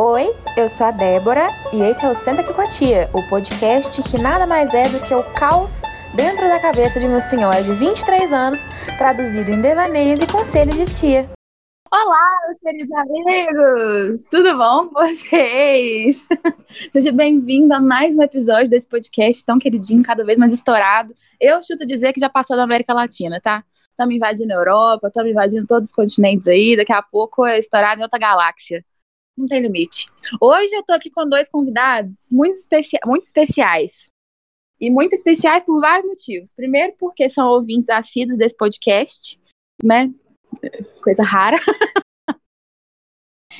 Oi, eu sou a Débora e esse é o Senta aqui com a Tia, o podcast que nada mais é do que o caos dentro da cabeça de meu senhor de 23 anos, traduzido em devaneios e conselhos de tia. Olá, meus queridos amigos! Tudo bom com vocês? Seja bem-vindo a mais um episódio desse podcast tão queridinho, cada vez mais estourado. Eu chuto dizer que já passou da América Latina, tá? Estamos invadindo a Europa, estamos invadindo todos os continentes aí, daqui a pouco é estourado em outra galáxia não tem limite. Hoje eu tô aqui com dois convidados muito, especi muito especiais. E muito especiais por vários motivos. Primeiro, porque são ouvintes assíduos desse podcast, né? Coisa rara.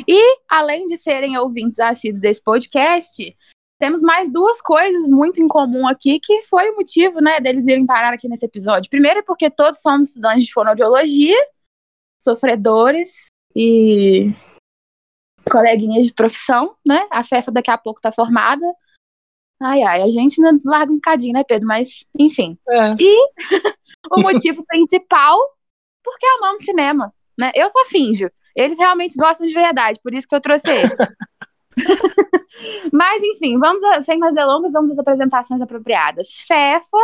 e, além de serem ouvintes assíduos desse podcast, temos mais duas coisas muito em comum aqui, que foi o motivo, né, deles virem parar aqui nesse episódio. Primeiro, porque todos somos estudantes de fonoaudiologia, sofredores e coleguinhas de profissão, né? A Fefa daqui a pouco tá formada. Ai, ai, a gente ainda larga um bocadinho, né, Pedro? Mas, enfim. É. E o motivo principal, porque amamos cinema, né? Eu só finjo. Eles realmente gostam de verdade, por isso que eu trouxe eles. Mas, enfim, vamos a, sem mais delongas, vamos às apresentações apropriadas. Fefa,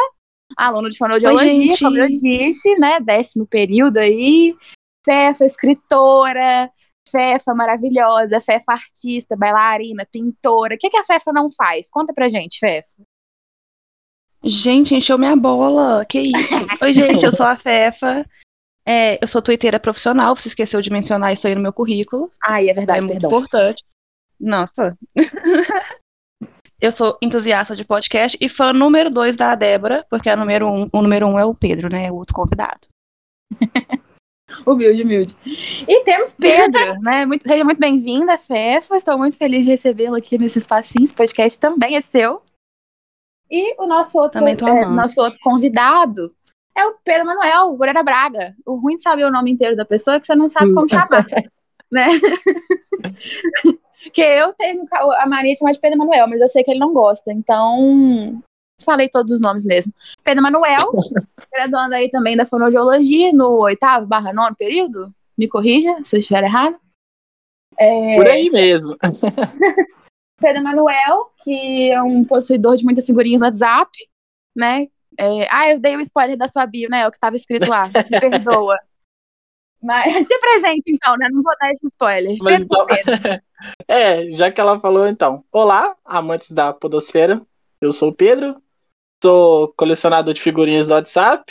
aluno de fonoaudiologia, Oi, como eu disse, né? Décimo período aí. Fefa, escritora, Fefa maravilhosa, Fefa artista, bailarina, pintora. O que, que a Fefa não faz? Conta pra gente, Fefa. Gente, encheu minha bola. Que isso? Oi, gente, eu sou a Fefa. É, eu sou twitteira profissional, você esqueceu de mencionar isso aí no meu currículo. Ai, é verdade, é muito importante. Nossa. eu sou entusiasta de podcast e fã número dois da Débora, porque a número um, o número um é o Pedro, né? O outro convidado. Humilde, humilde. E temos Pedro, né? Muito, seja muito bem-vinda, Fefa. Estou muito feliz de recebê-lo aqui nesse espacinho. Esse podcast também é seu. E o nosso outro, é, nosso outro convidado é o Pedro Manuel Moreira Braga. O ruim de saber o nome inteiro da pessoa é que você não sabe como chamar, né? que eu tenho a mania de chamar de Pedro Manuel, mas eu sei que ele não gosta. Então, falei todos os nomes mesmo. Pedro Manuel, graduando aí também da fonoaudiologia no oitavo barra nono período. Me corrija se eu estiver errado. É... Por aí mesmo. Pedro Manuel, que é um possuidor de muitas figurinhas no WhatsApp, né? É... Ah, eu dei o um spoiler da sua bio, né? É o que estava escrito lá. Me perdoa. Mas se presente, então, né? Não vou dar esse spoiler. Mas então... é, já que ela falou, então. Olá, amantes da Podosfera. Eu sou o Pedro, Sou colecionador de figurinhas do WhatsApp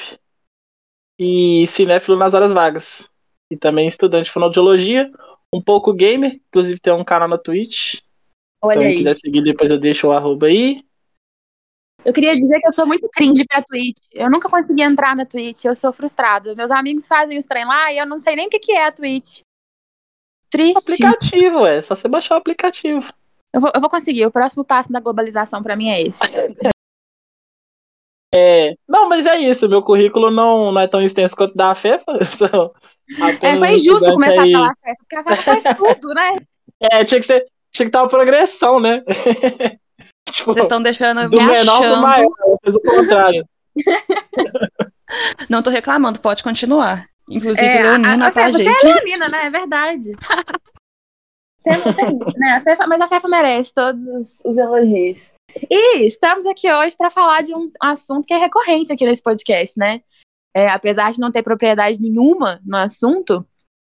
e cinéfilo nas horas vagas. E também estudante de fonoaudiologia, um pouco gamer, inclusive tem um canal na Twitch. Olha então, aí. Se quiser seguir, depois eu deixo o arroba aí. Eu queria dizer que eu sou muito cringe pra Twitch. Eu nunca consegui entrar na Twitch, eu sou frustrada. Meus amigos fazem os trem lá e eu não sei nem o que, que é a Twitch. Triste. Aplicativo, é só você baixar o aplicativo. Eu vou, eu vou conseguir. O próximo passo da globalização para mim é esse. É, não, mas é isso. Meu currículo não, não é tão extenso quanto da FEFA. é, foi injusto começar aí. a falar FEFA, porque a FEFA faz tudo, né? É, tinha que, ser, tinha que estar uma progressão, né? tipo, Vocês estão deixando do menor pro maior, eu fiz o contrário. não tô reclamando, pode continuar. Inclusive, é, Leonina, a, a, tá, Você gente? é Leonina, né? É verdade. Tem, tem, né? A Fefa, mas a Fefa merece todos os, os elogios. E estamos aqui hoje para falar de um assunto que é recorrente aqui nesse podcast, né? É, apesar de não ter propriedade nenhuma no assunto,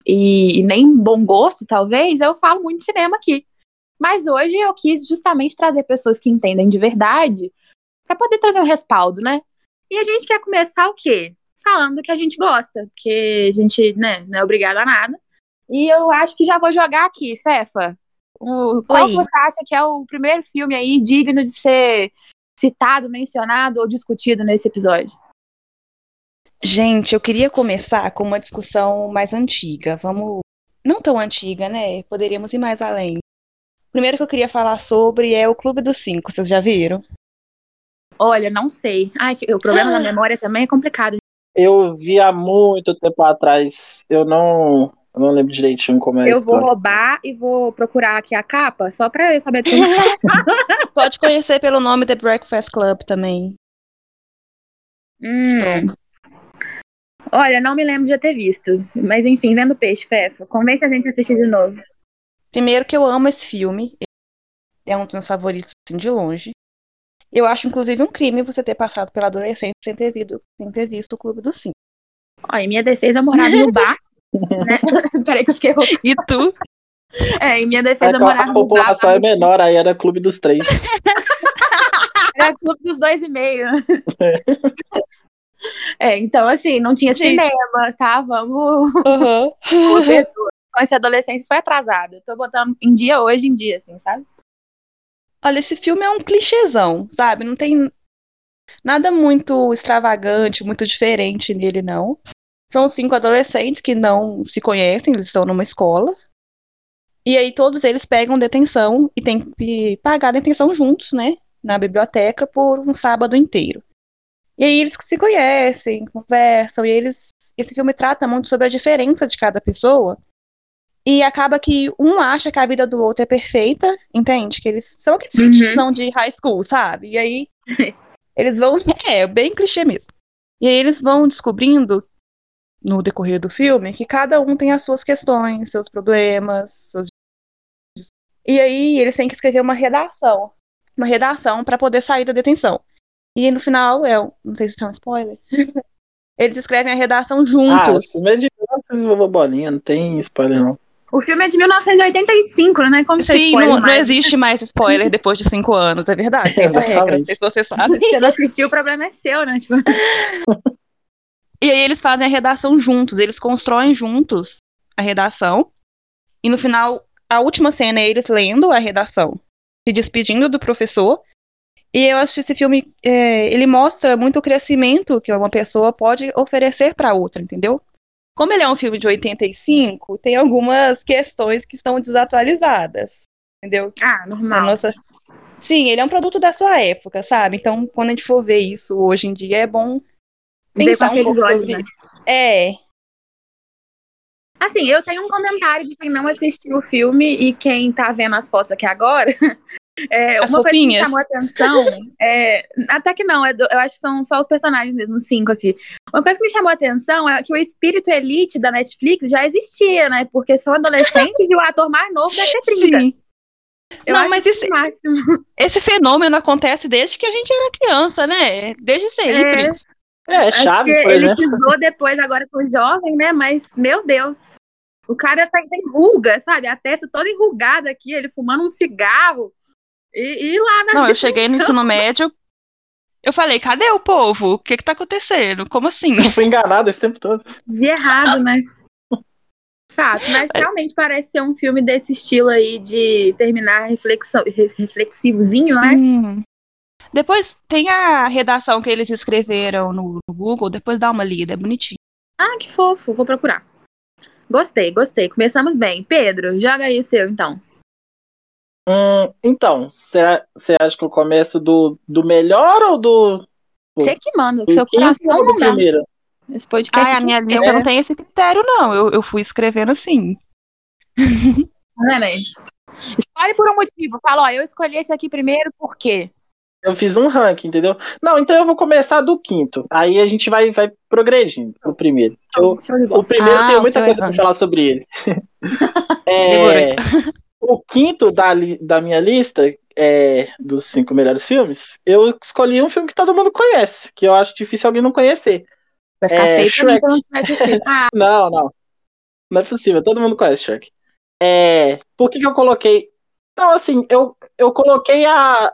e, nem bom gosto, talvez, eu falo muito de cinema aqui. Mas hoje eu quis justamente trazer pessoas que entendem de verdade para poder trazer um respaldo, né? E a gente quer começar o quê? Falando que a gente gosta, porque a gente né, não é obrigado a nada. E eu acho que já vou jogar aqui, Fefa. O, qual Oi. você acha que é o primeiro filme aí digno de ser citado, mencionado ou discutido nesse episódio? Gente, eu queria começar com uma discussão mais antiga. Vamos. Não tão antiga, né? Poderíamos ir mais além. O primeiro que eu queria falar sobre é o Clube dos Cinco. Vocês já viram? Olha, não sei. Ai, o problema ah. da memória também é complicado. Eu vi há muito tempo atrás. Eu não eu não lembro direitinho como é Eu vou roubar e vou procurar aqui a capa, só pra eu saber. Pode conhecer pelo nome The Breakfast Club também. Hum. Olha, não me lembro de ter visto. Mas enfim, vendo peixe, Fefa. Convence a gente a assistir de novo. Primeiro que eu amo esse filme. É um dos meus favoritos, assim, de longe. Eu acho, inclusive, um crime você ter passado pela adolescência sem ter, visto, sem ter visto o Clube dos Cinco. Ó, em minha defesa, eu morava no bar. Né? Peraí que eu fiquei rouca. E tu? É, em minha defesa, É morava a população é menor, aí era clube dos três. Era clube dos dois e meio. É, então assim, não tinha Gente. cinema, tá? Vamos. Aham. Esse adolescente foi atrasado. Eu tô botando em dia hoje em dia, assim, sabe? Olha, esse filme é um clichêzão, sabe? Não tem nada muito extravagante, muito diferente nele, não. São cinco adolescentes que não se conhecem, eles estão numa escola. E aí todos eles pegam detenção e têm que pagar a detenção juntos, né? Na biblioteca por um sábado inteiro. E aí eles se conhecem, conversam, e eles. Esse filme trata muito sobre a diferença de cada pessoa. E acaba que um acha que a vida do outro é perfeita, entende? Que eles são aqueles Uhum. clichêzão de high school, sabe? E aí eles vão. É, bem clichê mesmo. E aí eles vão descobrindo, no decorrer do filme, que cada um tem as suas questões, seus problemas, suas. E aí eles têm que escrever uma redação. Uma redação para poder sair da detenção. E no final, é, um- não sei se isso é um spoiler. Eles escrevem a redação Ah, juntos. o filme é de 1900 bolinha, não tem spoiler não. O filme é de 1985, né? Como você Sim, spoiler não, não existe mais spoiler depois de cinco anos, é verdade. Tem essa regra, não sei se você sabe. Você não assistiu, o problema é seu, né? Tipo, E aí eles fazem a redação juntos, eles constroem juntos a redação. E no final, a última cena é eles lendo a redação, se despedindo do professor. E eu acho que esse filme, é, ele mostra muito o crescimento que uma pessoa pode oferecer para outra, entendeu? Como ele é um filme de 85, tem algumas questões que estão desatualizadas, entendeu? ah, normal. nossa... Sim, ele é um produto da sua época, sabe? Então, quando a gente for ver isso hoje em dia, é bom Ver com um aqueles olhos, né? É, Assim, eu tenho um comentário de quem não assistiu o filme e quem tá vendo as fotos aqui agora. É, As uma coisa que me chamou a atenção, é, até que não, é do- eu acho que são só os personagens mesmo, cinco aqui. Uma coisa que me chamou a atenção é que o espírito elite da Netflix já existia, né? Porque são adolescentes e o ator mais novo deve ter 30. sim. Eu Não, acho mas máximo. Esse fenômeno acontece desde que a gente era criança, né? Desde sempre. É, É, Chaves, por exemplo. elitizou depois agora com os jovens, né? Mas, meu Deus, o cara tá tem ruga, sabe? A testa toda enrugada aqui, ele fumando um cigarro. E, e lá na Não, eu cheguei no ensino médio, eu falei, cadê o povo? O que que tá acontecendo? Como assim? Eu fui enganado esse tempo todo. Vi errado, né? Fato, mas realmente parece ser um filme desse estilo aí de terminar reflexão, re- reflexivozinho, né? Hum. Depois tem a redação que eles escreveram no, no Google, depois dá uma lida, é bonitinho. Ah, que fofo, vou procurar. Gostei, gostei. Começamos bem. Pedro, joga aí o seu, então. Hum, então, você acha que eu começo do, do melhor ou do, Você que manda, do seu quinto coração ou do não primeiro? Esse podcast Ah, a minha é lista não tem esse critério, não. Eu, eu fui escrevendo assim. tá vendo aí? Escolhe por um motivo. Fala, ó, eu escolhi esse aqui primeiro por quê? Eu fiz um ranking, entendeu? Não, então eu vou começar do quinto. Aí a gente vai, vai progredindo pro primeiro. Eu, o primeiro Ah, tem o muita coisa pra ranking. falar sobre ele. É, o quinto da, da minha lista é, dos cinco melhores filmes, eu escolhi um filme que todo mundo conhece, que eu acho difícil alguém não conhecer. Vai ficar É, pra Shrek. não. Ah, Não, não. Não é possível, todo mundo conhece Shrek. É, por que, que eu coloquei. Não, assim, eu, eu coloquei a,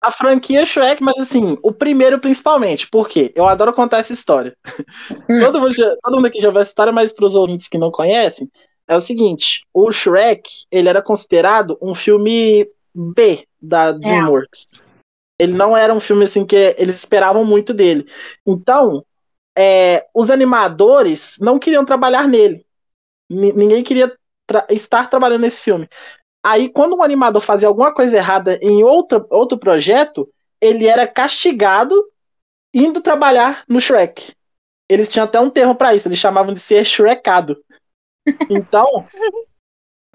a franquia Shrek, mas assim, o primeiro principalmente. Por quê? Eu adoro contar essa história. Todo, mundo já- todo mundo aqui já ouviu essa história, mas para os ouvintes que não conhecem, é o seguinte: o Shrek, ele era considerado um filme B da DreamWorks. Ele não era um filme assim que eles esperavam muito dele. Então, é, os animadores não queriam trabalhar nele. Ni- ninguém queria tra- estar trabalhando nesse filme. Aí, quando um animador fazia alguma coisa errada em outro, outro projeto, ele era castigado indo trabalhar no Shrek. Eles tinham até um termo para isso, eles chamavam de ser Shrekado. Então,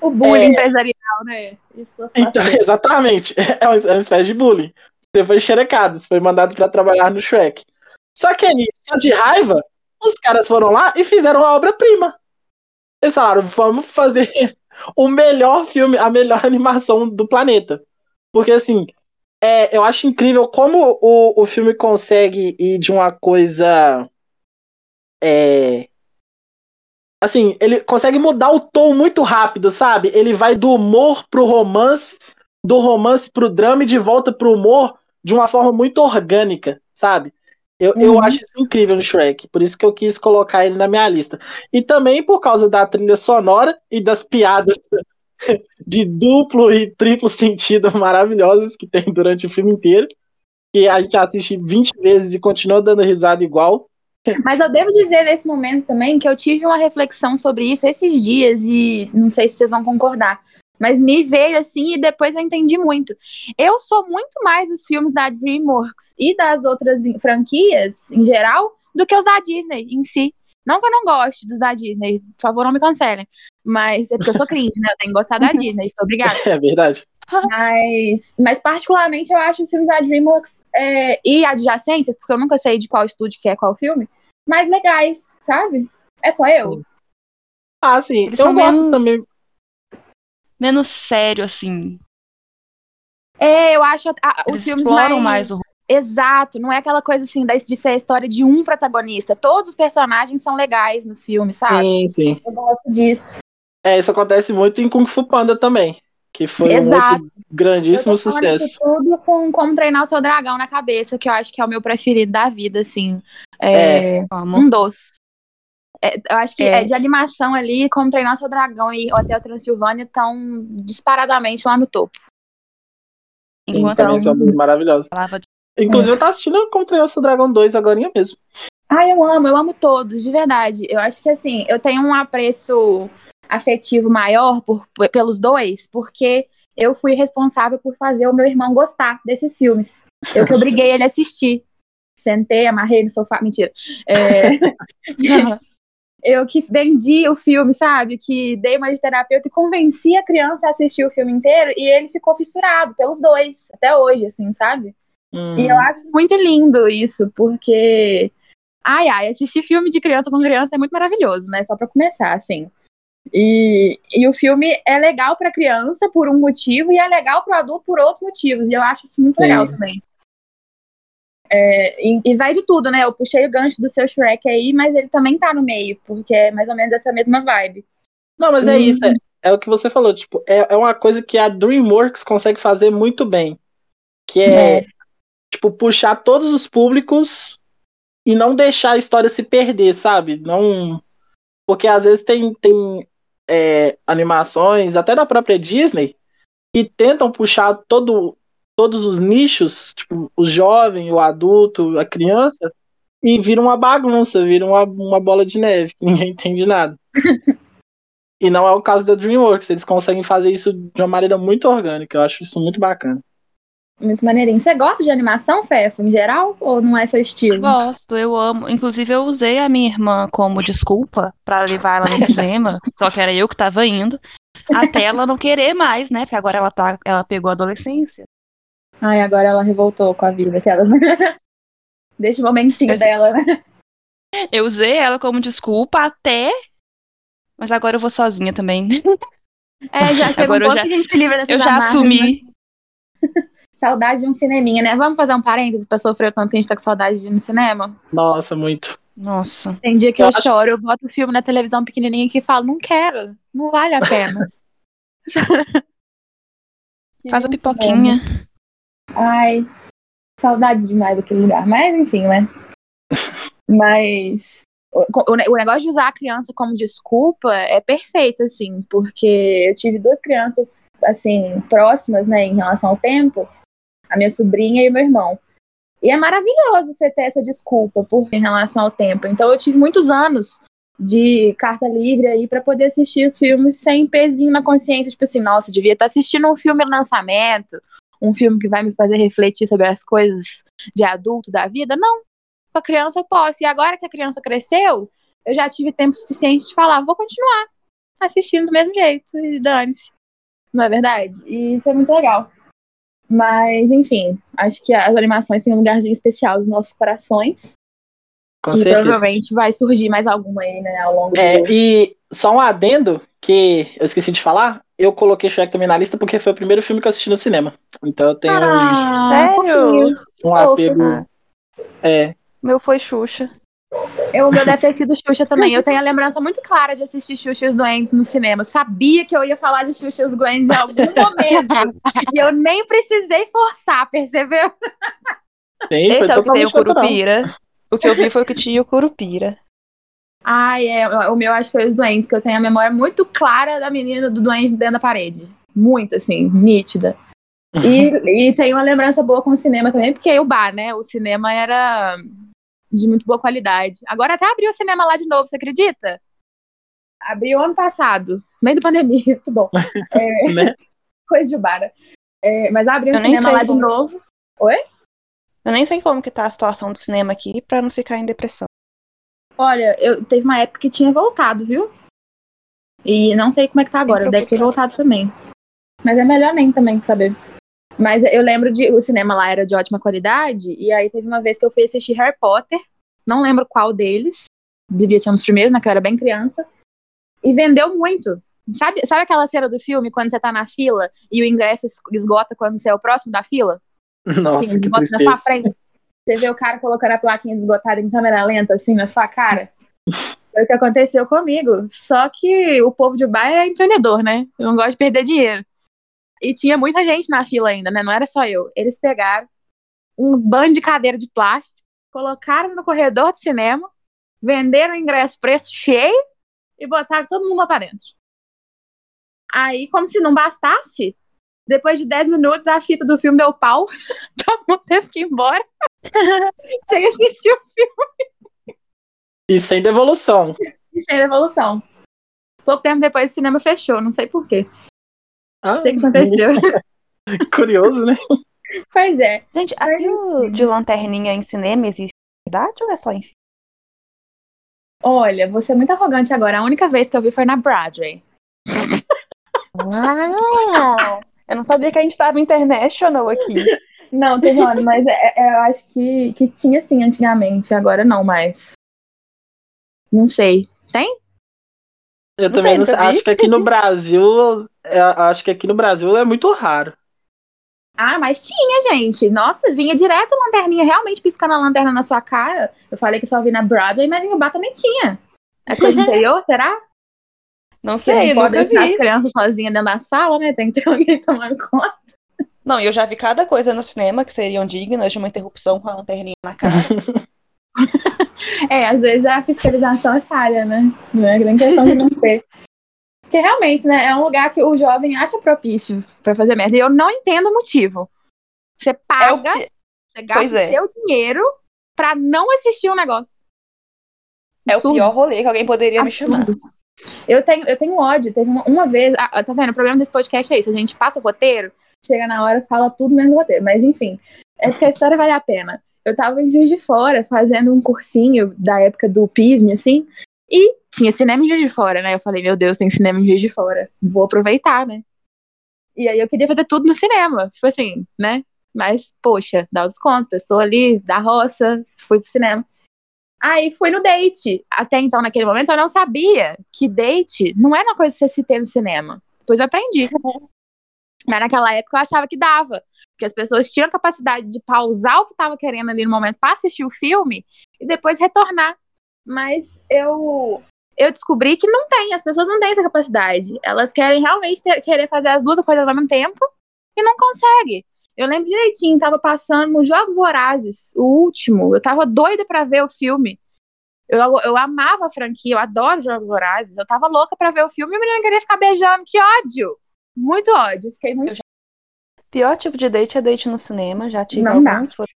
o bullying É. empresarial, né? Faço. então exatamente, é uma, é uma espécie de bullying. Você foi xerecado, você foi mandado para trabalhar no Shrek. Só que aí, só de raiva, os caras foram lá e fizeram uma obra-prima. Eles falaram, vamos fazer o melhor filme, a melhor animação do planeta. Porque, assim, é, eu acho incrível como o, o filme consegue ir de uma coisa. É, assim, ele consegue mudar o tom muito rápido, sabe? Ele vai do humor pro romance, do romance pro drama e de volta pro humor de uma forma muito orgânica, sabe? Eu, uhum. eu acho isso incrível no Shrek, por isso que eu quis colocar ele na minha lista. E também por causa da trilha sonora e das piadas de duplo e triplo sentido maravilhosas que tem durante o filme inteiro, que a gente assiste 20 vezes e continua dando risada igual. Mas eu devo dizer nesse momento também que eu tive uma reflexão sobre isso esses dias e não sei se vocês vão concordar. Mas me veio assim e depois eu entendi muito. Eu sou muito mais os filmes da DreamWorks e das outras franquias em geral do que os da Disney em si. Não que eu não goste dos da Disney, por favor, não me cancelem. Mas é porque eu sou cringe, né? Eu tenho que gostar da Disney, estou obrigada. É verdade. Mas, mas particularmente eu acho os filmes da DreamWorks é, e adjacências, porque eu nunca sei de qual estúdio que é qual filme, mais legais, sabe? É só eu. Ah, sim. Eles eu gosto menos... também menos sério, assim. É, eu acho a, os filmes mais... mais o Exato, não é aquela coisa assim de ser a história de um protagonista. Todos os personagens são legais nos filmes, sabe? Sim, sim. Eu gosto disso. É, isso acontece muito em Kung Fu Panda também, que foi Exato. um grandíssimo sucesso. tudo com como treinar o seu dragão na cabeça, que eu acho que é o meu preferido da vida, assim. É, é. um doce. É, eu acho que é. é. de animação ali, como treinar seu dragão e o Hotel Transilvânia estão disparadamente lá no topo. Enquanto também são maravilhosos. Inclusive, eu tô assistindo Como Treinar Seu Dragão 2 agora mesmo. Ah, eu amo, eu amo todos, de verdade. Eu acho que assim, eu tenho um apreço afetivo maior por, pelos dois, porque eu fui responsável por fazer o meu irmão gostar desses filmes. Eu que obriguei ele a assistir. Sentei, amarrei no sofá. Mentira. É... eu que vendi o filme, sabe? Que dei uma de terapeuta e convenci a criança a assistir o filme inteiro e ele ficou fissurado pelos dois, até hoje, assim, sabe? Hum. E eu acho muito lindo isso, porque. Ai, ai, assistir filme de criança com criança é muito maravilhoso, né? Só pra começar, assim. E, e o filme é legal pra criança por um motivo e é legal pro adulto por outros motivos. E eu acho isso muito Sim. legal também. É, e, e, vai de tudo, né? Eu puxei o gancho do seu Shrek aí, mas ele também tá no meio, porque é mais ou menos essa mesma vibe. Não, mas é isso, é, é, o que você falou, tipo, é, é uma coisa que a DreamWorks consegue fazer muito bem, que é, é, tipo, puxar todos os públicos e não deixar a história se perder, sabe? Não... Porque às vezes tem, tem é, animações, até da própria Disney, que tentam puxar todo todos os nichos, tipo, o jovem, o adulto, a criança, e vira uma bagunça, vira uma, uma bola de neve, que ninguém entende nada. e não é o caso da DreamWorks, eles conseguem fazer isso de uma maneira muito orgânica, eu acho isso muito bacana. Muito maneirinho. Você gosta de animação, Fefo, em geral? Ou não é seu estilo? Gosto, eu amo. Inclusive, eu usei a minha irmã como desculpa para levar ela no cinema, só que era eu que tava indo. Até ela não querer mais, né? Porque agora ela, tá, ela pegou a adolescência. Ai, agora ela revoltou com a vida. Que ela... Deixa o momentinho eu dela, né? Eu usei ela como desculpa até. Mas agora eu vou sozinha também. É, já chegou um pouco já... que a gente se livra dessas Eu já amarras, assumi. Né? saudade de um cineminha, né? Vamos fazer um parênteses pra sofrer o tanto que a gente tá com saudade de ir no cinema? Nossa, muito. Nossa. Tem dia que eu, eu choro, eu boto o filme na televisão pequenininha e falo, não quero, não vale a pena. Faz a pipoquinha. Ai, saudade demais daquele lugar. Mas, enfim, né? Mas o, negócio de usar a criança como desculpa é perfeito, assim, porque eu tive duas crianças, assim, próximas, né, em relação ao tempo, a minha sobrinha e o meu irmão. E é maravilhoso você ter essa desculpa por, em relação ao tempo. Então eu tive muitos anos de carta livre aí para poder assistir os filmes sem pezinho na consciência, tipo assim, nossa, devia estar assistindo um filme lançamento, um filme que vai me fazer refletir sobre as coisas de adulto da vida. Não. Com a criança eu posso. E agora que a criança cresceu, eu já tive tempo suficiente de falar, vou continuar assistindo do mesmo jeito e dane-se. Não é verdade? E isso é muito legal. Mas, enfim, acho que as animações têm um lugarzinho especial nos nossos corações. Com e certeza. provavelmente vai surgir mais alguma aí, né, ao longo é, do... E só um adendo, que eu esqueci de falar, eu coloquei Shrek também na lista porque foi o primeiro filme que eu assisti no cinema. Então eu tenho Ah, Sério? fofinho. um apego. É, Meu foi Xuxa. Eu, o meu deve ter sido Xuxa também. Eu tenho a lembrança muito clara de assistir Xuxa e os Doentes no cinema. Eu sabia que eu ia falar de Xuxa e os Doentes em algum momento. e eu nem precisei forçar, percebeu? tem, foi Esse é o que tem o totalmente natural. Curupira. O que eu vi foi o que tinha o Curupira. Ai, é, o meu acho que foi os Doentes, que eu tenho a memória muito clara da menina do Doente dentro da parede. Muito, assim, nítida. E, e tenho uma lembrança boa com o cinema também, porque o bar, né? O cinema era de muito boa qualidade. Agora até abriu o cinema lá de novo, você acredita? Abriu ano passado, meio da pandemia, muito bom. É, Né? coisa de bar. É, mas abriu o cinema lá de como. novo. Eu nem sei como que tá a situação do cinema aqui pra não ficar em depressão. Olha, eu teve uma época que tinha voltado, viu? E não sei como é que tá agora, deve ter voltado também. Mas é melhor nem também saber. Mas eu lembro de o cinema lá era de ótima qualidade, e aí teve uma vez que eu fui assistir Harry Potter, não lembro qual deles, devia ser um dos primeiros, né, que eu era bem criança, e vendeu muito. Sabe, sabe aquela cena do filme quando você tá na fila e o ingresso es- esgota quando você é o próximo da fila? Nossa, assim, que na sua frente. Você vê o cara colocando a plaquinha de esgotada em câmera lenta, assim, na sua cara. Foi o que aconteceu comigo. Só que o povo de bar é empreendedor, né? Eu não gosto de perder dinheiro. E tinha muita gente na fila ainda, né? Não era só eu. Eles pegaram um bando de cadeira de plástico, colocaram no corredor do cinema, venderam o ingresso preço cheio e botaram todo mundo lá pra dentro. Aí, como se não bastasse, depois de 10 minutos, a fita do filme deu pau. Todo mundo teve que ir embora. Sem assistir o filme E sem devolução. e sem devolução. Pouco tempo depois, o cinema fechou. Não sei porquê. Ah, Não sei o que aconteceu. curioso, né? pois é. Gente, aquilo de lanterninha em cinema existe de verdade ou é só em? Olha, você é muito arrogante agora. A única vez que eu vi foi na Broadway. Ah, eu não sabia que a gente tava international aqui. Não, teve ano, mas é- é- eu acho que, que tinha sim antigamente. Agora não mais. Não sei. Tem? Eu Não também sei, não. Acho que aqui no Brasil. é, acho que aqui no Brasil é muito raro. Ah, mas tinha, gente. Nossa, vinha direto a lanterninha, realmente piscando a lanterna na sua cara. Eu falei que só vi na Broadway, mas em Ubá também tinha. É coisa interior, será? Não sei, não pode deixar as vi. crianças sozinhas dentro da sala, né? Tem que ter alguém tomando conta. Não, e eu já vi cada coisa no cinema que seriam dignas de uma interrupção com a lanterninha na cara. É, às vezes a fiscalização é falha, né? Não é nem questão de não ter. Porque realmente, né, é um lugar que o jovem acha propício pra fazer merda. E eu não entendo o motivo. Você É paga, que- você gasta é. seu dinheiro pra não assistir um negócio. é o Absurdo. pior rolê que alguém poderia me chamar. Eu tenho, eu tenho ódio. Teve uma, uma vez. Ah, tá vendo? O problema desse podcast é isso. A gente passa o roteiro, chega na hora, fala tudo menos o roteiro. Mas enfim, é porque a história vale a pena. Eu tava em Juiz de Fora fazendo um cursinho da época do PISM, assim, e tinha cinema em Juiz de Fora, né? Eu falei, meu Deus, tem cinema em Juiz de Fora. Vou aproveitar, né? E aí eu queria fazer tudo no cinema. Tipo assim, né? Mas, poxa, dá o desconto. Eu sou ali da roça, fui pro cinema. Aí fui no date. Até então, naquele momento, eu não sabia que date não era uma coisa que você se ter no cinema. Depois eu aprendi. Mas naquela época eu achava que dava. Que as pessoas tinham a capacidade de pausar o que estava querendo ali no momento para assistir o filme e depois retornar. Mas eu eu descobri que não tem, as pessoas não têm essa capacidade. Elas querem realmente ter- querer fazer as duas coisas ao mesmo tempo e não consegue. Eu lembro direitinho, tava passando nos Jogos Vorazes, o último. Eu tava doida pra ver o filme. Eu, eu amava a franquia, eu adoro Jogos Vorazes. Eu tava louca pra ver o filme e o menino queria ficar beijando. Que ódio! Muito ódio. Fiquei muito. Pior tipo de date é date no cinema, já tive Não dá. alguns. foram-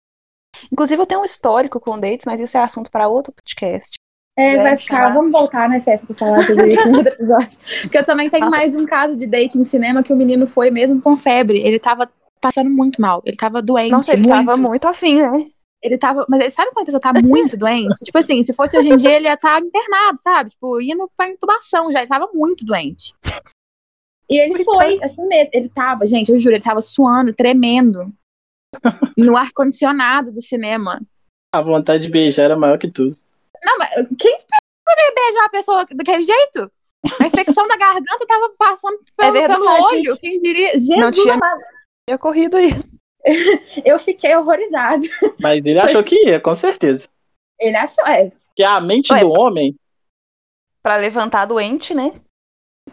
Inclusive, eu tenho um histórico com dates, mas isso é assunto para outro podcast. É, É, vai ficar. Vamos voltar, né, Fê, pra falar sobre isso no outro episódio. Porque eu também tenho mais um caso de date em cinema que o menino foi mesmo com febre. Ele tava passando muito mal. Ele tava doente. Nossa, ele muito. tava muito afim, né? Ele tava. Mas ele sabe quando a pessoa tá muito doente? Tipo assim, se fosse hoje em dia, ele ia estar internado, sabe? Tipo, indo pra intubação já. Ele tava muito doente. E ele foi, assim mesmo. Ele tava, gente, eu juro, ele tava suando, tremendo. No ar-condicionado do cinema. A vontade de beijar era maior que tudo. Não, mas quem esperou ele beijar a pessoa daquele jeito? A infecção da garganta tava passando É pelo, pelo verdade. olho. Quem diria? Não Jesus tinha- amado. Tinha ocorrido isso. Eu fiquei horrorizada. Mas ele achou que ia, com certeza. Ele achou, é, Porque a mente Ué. do homem. Pra levantar doente, né?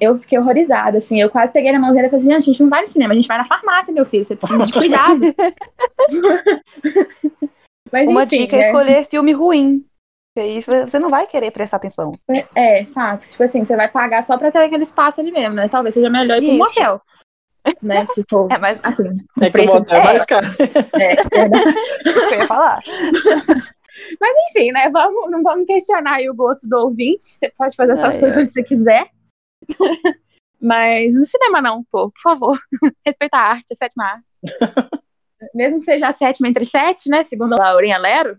eu fiquei horrorizada, assim. Eu quase peguei na mão dele e falei assim, a gente não vai no cinema, a gente vai na farmácia, meu filho. Você precisa de cuidado. Mas Uma enfim, dica é escolher filme ruim. Porque aí você não vai querer prestar atenção. É, fato. Tipo assim, você vai pagar só pra ter aquele espaço ali mesmo, né? Talvez seja melhor ir pro Isso. motel. Né? Se for, É, mas assim, É que o motel é mais caro. é, é que eu ia falar. Enfim, né? Vamos, não vamos questionar o gosto do ouvinte. Você pode fazer essas Ai, coisas ai. onde você quiser. Mas no cinema não, pô, por favor. Respeita a arte, a sétima arte. Mesmo que seja a sétima entre sete, né? Segundo a Laurinha Lero.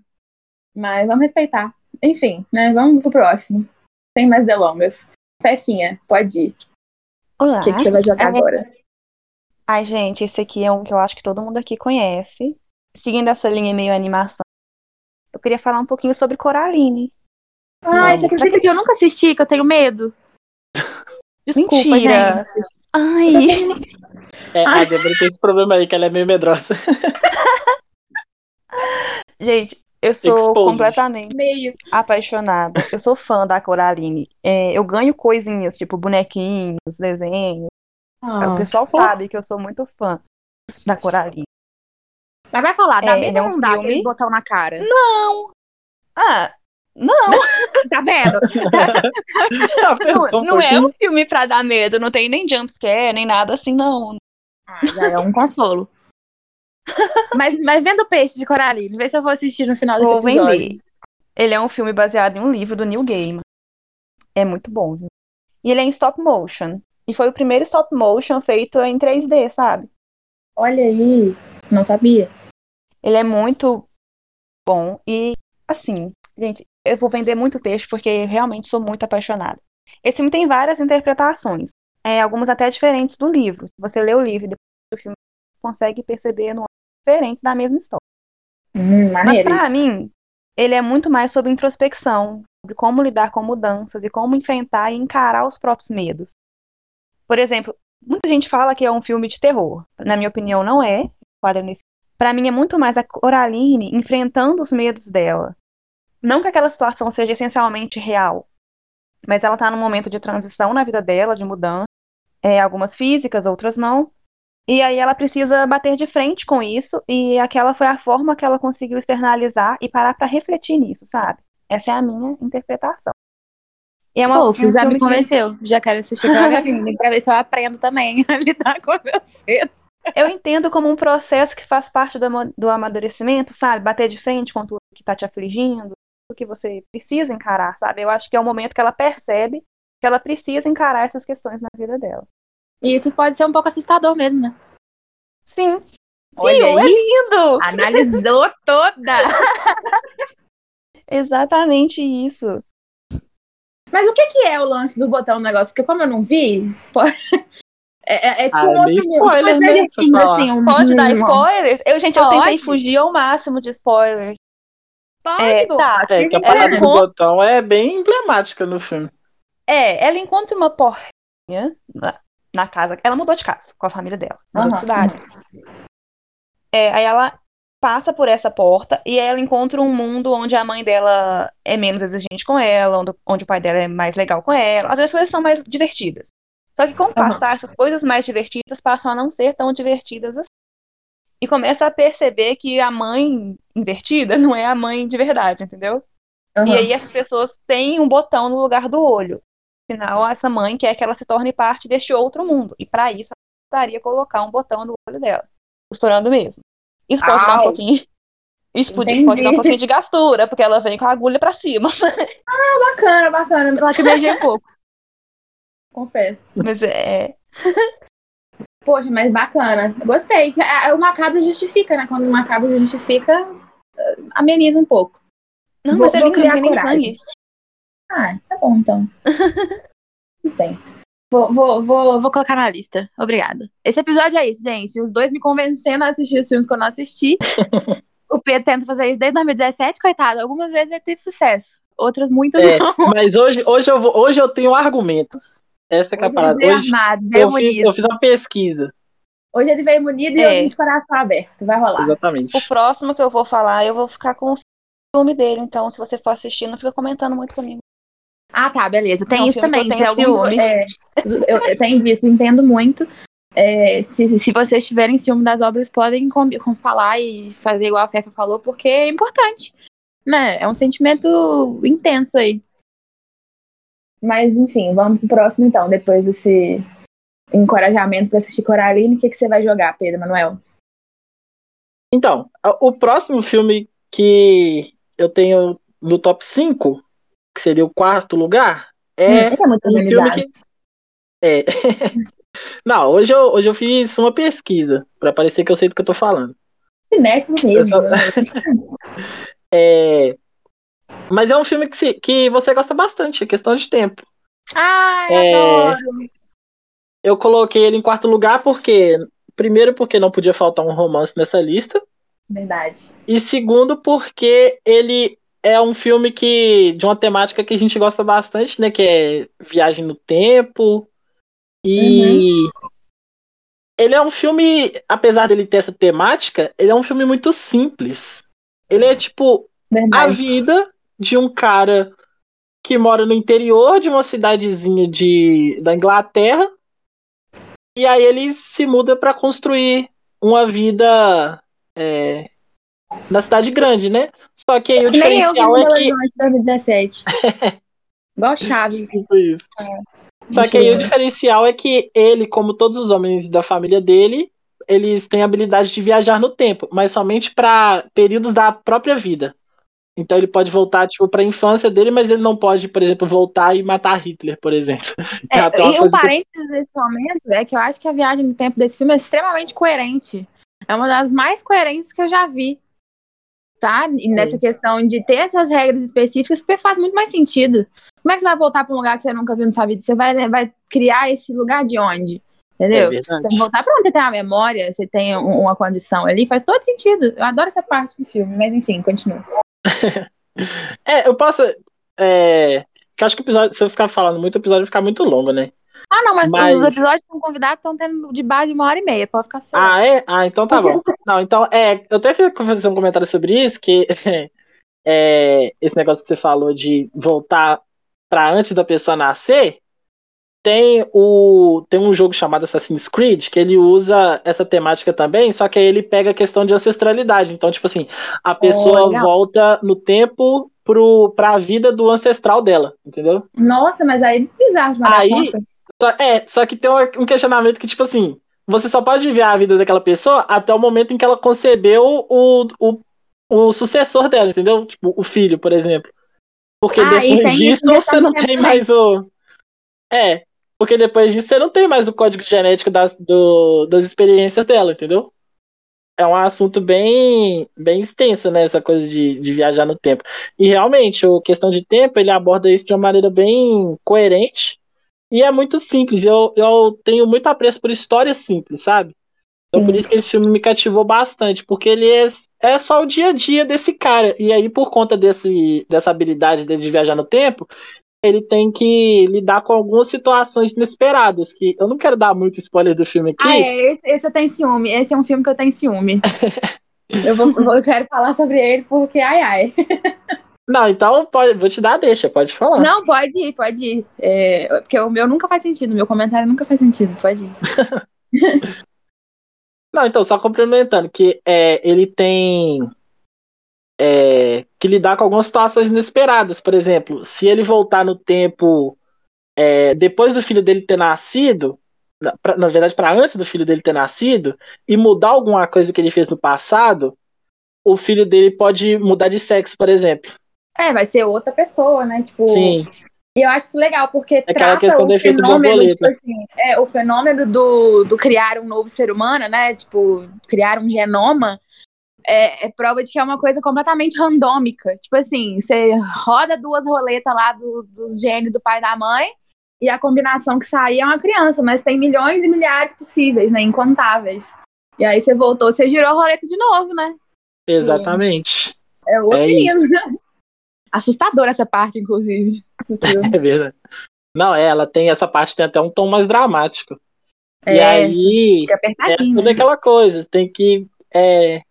Mas vamos respeitar. Enfim, né? Vamos pro próximo. Sem mais delongas. Fefinha, pode ir. Olá. O que, que você vai jogar É. agora? Ai, gente, esse aqui é um que eu acho que todo mundo aqui conhece. Seguindo essa linha meio animação, eu queria falar um pouquinho sobre Coraline. Ai, você acredita que eu nunca assisti, que eu tenho medo? Desculpa, Mentira. gente. Ai, É, a Débora tem esse problema aí, que ela é meio medrosa. gente, eu sou Exposed. completamente Meio. apaixonada. Eu sou fã da Coraline. É, eu ganho coisinhas, tipo bonequinhos, desenhos. Ah. o pessoal sabe que eu sou muito fã da Coraline. Mas vai falar, dá É, medo ele é ou um não dá filme. aqueles botão na cara? Não! Ah, não! Tá vendo? Não, não é um filme pra dar medo, não tem nem jumpscare, nem nada assim, não. Ah, já é um consolo. mas, mas vendo o peixe de Coraline, vê se eu vou assistir no final desse Vou episódio. vender. Ele é um filme baseado em um livro do Neil Gaiman. É muito bom, viu? E ele é em stop motion. E foi o primeiro stop motion feito em 3D, sabe? Olha aí, não sabia. Ele é muito bom. E, assim, gente, eu vou vender muito peixe porque eu realmente sou muito apaixonada. Esse filme tem várias interpretações. É, algumas até diferentes do livro. Se você lê o livro e depois do filme, você consegue perceber nuances diferentes da mesma história. Hum, Mas pra mim, ele é muito mais sobre introspecção, sobre como lidar com mudanças e como enfrentar e encarar os próprios medos. Por exemplo, muita gente fala que é um filme de terror. Na minha opinião, não é. Para mim é muito mais a Coraline enfrentando os medos dela. Não que aquela situação seja essencialmente real, mas ela tá num momento de transição na vida dela, de mudança. É, algumas físicas, outras não. E aí ela precisa bater de frente com isso, e aquela foi a forma que ela conseguiu externalizar e parar pra refletir nisso, sabe? Essa é a minha interpretação. É uma, um já me que- convenceu. Já quero assistir Coraline pra ver se eu aprendo também a lidar com meus medos. Eu entendo como um processo que faz parte do, do amadurecimento, sabe? Bater de frente com tudo que tá te afligindo, tudo que você precisa encarar, sabe? Eu acho que é o momento que ela percebe que ela precisa encarar essas questões na vida dela. E isso pode ser um pouco assustador mesmo, né? Sim. Olha Viu? É aí. lindo! Analisou toda! Exatamente isso. Mas o que, que é o lance do botão no negócio? Porque como eu não vi, pô, é, é, é tipo Ah, um é outro spoiler, né, falar. assim, um- Pode dar um- spoilers? Eu, gente, eu tentei Pode. fugir ao máximo de spoilers. Pode, É, tá, É, que a parada é. do botão é bem emblemática no filme. É, ela encontra uma porrinha na, na casa. Ela mudou de casa com a família dela. Mudou de Aham, cidade. É, aí ela passa por essa porta e ela encontra um mundo onde a mãe dela é menos exigente com ela, onde, onde o pai dela é mais legal com ela. As coisas são mais divertidas. Só que com o passar, essas coisas mais divertidas passam a não ser tão divertidas assim. E começa a perceber que a mãe invertida não é a mãe de verdade, entendeu? Aham. E aí essas pessoas têm um botão no lugar do olho. Afinal, essa mãe quer que ela se torne parte deste outro mundo. E para isso, ela precisaria colocar um botão no olho dela. Costurando mesmo. Isso pode dar um Au. pouquinho. Isso pode, pode dar um pouquinho de gastura, porque ela vem com a agulha pra cima. Bacana, bacana. Lá que eu beijei um pouco. Confesso. Mas é. Poxa, mas bacana. Gostei. É, O macabro justifica, né? Quando o macabro justifica, ameniza um pouco. Não, Vou- mas ele não criar tem nem coragem. sangue. Ah, tá bom então. Tudo bem. Vou, vou, vou, vou colocar na lista. Obrigada. Esse episódio é isso, gente. Os dois me convencendo a assistir os filmes que eu não assisti. o Pedro tenta fazer isso desde 2017, coitado. Algumas vezes ele teve sucesso. outras muitas É, não. mas hoje, hoje, eu vou, hoje eu tenho argumentos. Essa é a parada. Hoje armado, eu fiz, munido. eu fiz uma pesquisa. Hoje ele veio munido e É. eu vim de coração aberto. Vai rolar. Exatamente. O próximo que eu vou falar, eu vou ficar com o filme dele. Então, se você for assistir, não fica comentando muito comigo. Ah, tá, beleza. Tem Não, isso filme que também. Se algum, é, eu, eu tenho visto, entendo muito. É, se, se vocês tiverem ciúme das obras, podem com, com falar e fazer igual a Fefa falou, porque é importante. Né? É um sentimento intenso aí. Mas, enfim, vamos pro próximo então. Depois desse encorajamento pra assistir Coraline, o que, que você vai jogar, Pedro Manuel? Então, o próximo filme que eu tenho no top 5, que seria o quarto lugar, é Hum, é um filme que. É. Não, hoje eu, hoje eu fiz uma pesquisa, pra parecer que eu sei do que eu tô falando. Cinéfilo mesmo. né? É, Mas é um filme que, se- que você gosta bastante, é questão de tempo. Ai, É, adoro. Eu coloquei ele em quarto lugar porque. Primeiro, porque não podia faltar um romance nessa lista. Verdade. E segundo, porque ele é um filme que. de uma temática que a gente gosta bastante, né? Que é viagem no tempo. E. Ele é um filme, apesar dele ter essa temática, ele é um filme muito simples. Ele é tipo a Verdade. vida de um cara que mora no interior de uma cidadezinha de, da Inglaterra. E aí ele se muda para construir uma vida é, na cidade grande, né? Só que aí o Nem eu vi diferencial é que. Horizonte 2017. Igual Chaves. Isso. Só que aí o diferencial é que ele, como todos os homens da família dele, eles têm a habilidade de viajar no tempo, mas somente para períodos da própria vida. Então ele pode voltar tipo para a infância dele, mas ele não pode, por exemplo, voltar e matar Hitler, por exemplo. É, uma e um parênteses nesse momento é que eu acho que a viagem no tempo desse filme é extremamente coerente. É uma das mais coerentes que eu já vi. Tá? E nessa questão de ter essas regras específicas, porque faz muito mais sentido. Como é que você vai voltar para um lugar que você nunca viu na sua vida? Você vai, vai criar esse lugar de onde? Entendeu? É você voltar para onde você tem a memória, você tem um- uma condição ali, faz todo sentido. Eu adoro essa parte do filme, mas enfim, continua. É, eu posso. É, eu acho que o episódio, se eu ficar falando muito, o episódio vai ficar muito longo, né? Ah, não, mas, Mas- os episódios com convidados estão tendo de base uma hora e meia, pode ficar só. Ah, é? Ah, então tá bom. Não, então, é, eu até fui fazer um comentário sobre isso, que é, esse negócio que você falou de voltar pra antes da pessoa nascer, tem, o, tem um jogo chamado Assassin's Creed, que ele usa essa temática também, só que aí ele pega a questão de ancestralidade. Então, tipo assim, a pessoa legal. volta no tempo pro, pra vida do ancestral dela, entendeu? Nossa, mas aí é bizarro de mandar Aí-. Só- É, só que tem um um questionamento que, tipo assim, você só pode viver a vida daquela pessoa até o momento em que ela concebeu o, o, o sucessor dela, entendeu? Tipo, o filho, por exemplo. Porque Ah, depois disso você não também. tem mais o. É, porque depois disso você não tem mais o código genético das, do- das experiências dela, entendeu? É um assunto bem, bem extenso, né? Essa coisa de, de viajar no tempo. E realmente, a questão de tempo, ele aborda isso de uma maneira bem coerente. E é muito simples. Eu, eu tenho muito apreço por histórias simples, sabe? Então por isso que esse filme me cativou bastante, porque ele é, é só o dia a dia desse cara. E aí, por conta desse, dessa habilidade dele de viajar no tempo, ele tem que lidar com algumas situações inesperadas. Que eu não quero dar muito spoiler do filme aqui. Ah, é, esse, esse eu tenho ciúme. Esse é um filme que eu tenho ciúme. eu, vou, eu quero falar sobre ele porque, ai, ai. Não, então pode, vou te dar a deixa, pode falar. Não, pode ir, pode ir. É, porque o meu nunca faz sentido, meu comentário nunca faz sentido, pode ir. Não, então, só complementando, que é, ele tem é, que lidar com algumas situações inesperadas. Por exemplo, se ele voltar no tempo é, depois do filho dele ter nascido, na, pra- na verdade, para antes do filho dele ter nascido, e mudar alguma coisa que ele fez no passado, o filho dele pode mudar de sexo, por exemplo. É, vai ser outra pessoa, né? Tipo, Sim, E eu acho isso legal, porque aquela trata questão o do fenômeno, tipo assim, é, o fenômeno do, do criar um novo ser humano, né? Tipo, criar um genoma, é, é prova de que é uma coisa completamente randômica. Tipo assim, você roda duas roletas lá do, dos genes do pai e da mãe, e a combinação que sai é uma criança, mas tem milhões e milhares possíveis, né? Incontáveis. E aí você voltou, você girou a roleta de novo, né? exatamente. É outro É menino. Assustadora essa parte, inclusive. É verdade. Não, é, ela tem essa parte tem até um tom mais dramático. É, e aí é toda né? aquela coisa, tem que é,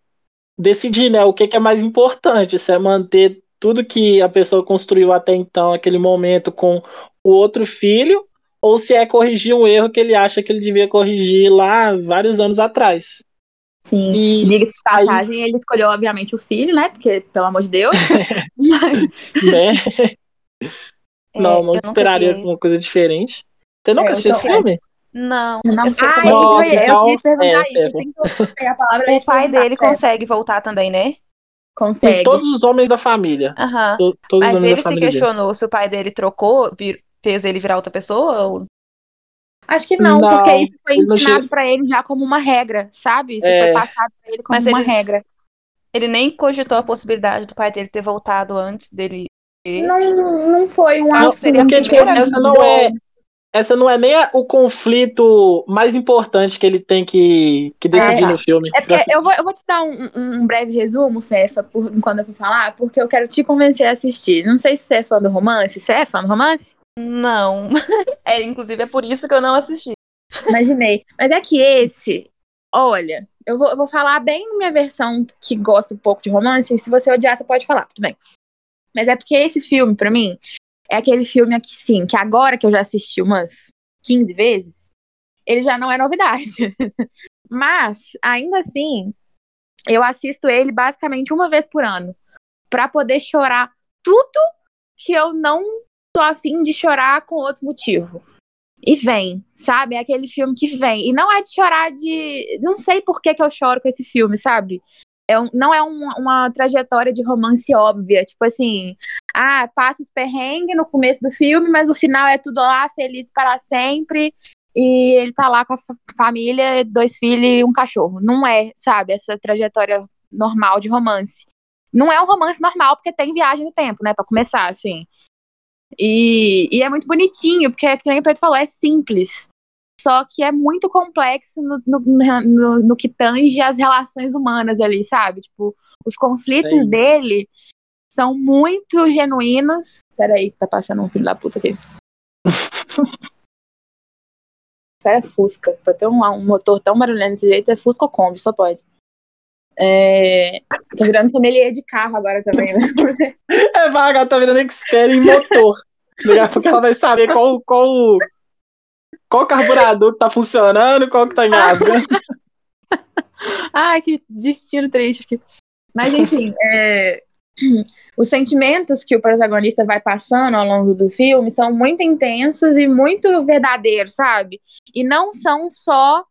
decidir, né, o que, que é mais importante, se é manter tudo que a pessoa construiu até então, aquele momento com o outro filho, ou se é corrigir um erro que ele acha que ele devia corrigir lá vários anos atrás. Sim. E Diga-se de aí- passagem, ele escolheu, obviamente, o filho, né? Porque, pelo amor de Deus. né, É, não, eu não nunca esperaria vi. uma coisa diferente. Você nunca É, eu assistiu esse também. filme? Não. Não, eu ah, é eu, Nossa, eu, então, queria te perguntar é, isso. é, que eu peguei a palavra, eu ia O pai perguntar, dele é, consegue voltar também, né? Tem consegue. todos os homens da família. Aham. To- Todos os Mas homens da ele se família dele. questionou se o pai dele trocou, fez ele virar outra pessoa? Ou... Acho que não, Não, porque isso foi ensinado pra ele já como uma regra, sabe? Isso É. foi passado pra ele como Mas uma ele- regra. Ele nem cogitou a possibilidade do pai dele ter voltado antes dele. Não, não foi um Não, assunto. Porque, tipo, essa não é. Essa não é nem a- o conflito mais importante que ele tem que, que decidir É. no filme. É porque eu vou, eu vou te dar um, um- um breve resumo, Fefa, por, quando eu for falar, porque eu quero te convencer a assistir. Não sei se você é fã do romance. Você é fã do romance? Não. É, inclusive é por isso que eu não assisti. Imaginei. Mas é que esse, olha, eu vou, eu vou falar bem minha versão que gosta um pouco de romance, se você odiar, você pode falar, tudo bem. Mas é porque esse filme, pra mim, é aquele filme aqui, sim, que agora que eu já assisti umas 15 vezes, ele já não é novidade. Mas, ainda assim, eu assisto ele basicamente uma vez por ano, pra poder chorar tudo que eu não tô afim de chorar com outro motivo. E vem, sabe? É aquele filme que vem. E não é de chorar de. Não sei por que, que eu choro com esse filme, sabe? É um- não é um- uma trajetória de romance óbvia. Tipo assim, ah, passa os perrengues no começo do filme, mas o final é tudo lá, feliz para sempre. E ele tá lá com a fa- família, dois filhos e um cachorro. Não é, sabe, essa trajetória normal de romance. Não é um romance normal, porque tem viagem no tempo, né? Pra começar, assim. E, e é muito bonitinho, porque, como o Pedro falou, é simples. Só que é muito complexo no, no, no, no que tange as relações humanas ali, sabe? Tipo, os conflitos Sim. dele são muito genuínos. Peraí, que tá passando um filho da puta aqui. Isso é Fusca. Pra ter um, um motor tão barulhento desse jeito, é Fusca ou Kombi, só pode. É... Tô virando sommelier de carro agora também, né? É vaga, tá virando expert em motor. Pouco ela vai saber qual, qual, qual carburador que tá funcionando, qual que tá engasgando. Ai, que destino triste. Mas, enfim, é, os sentimentos que o protagonista vai passando ao longo do filme são muito intensos e muito verdadeiros, sabe? E não são só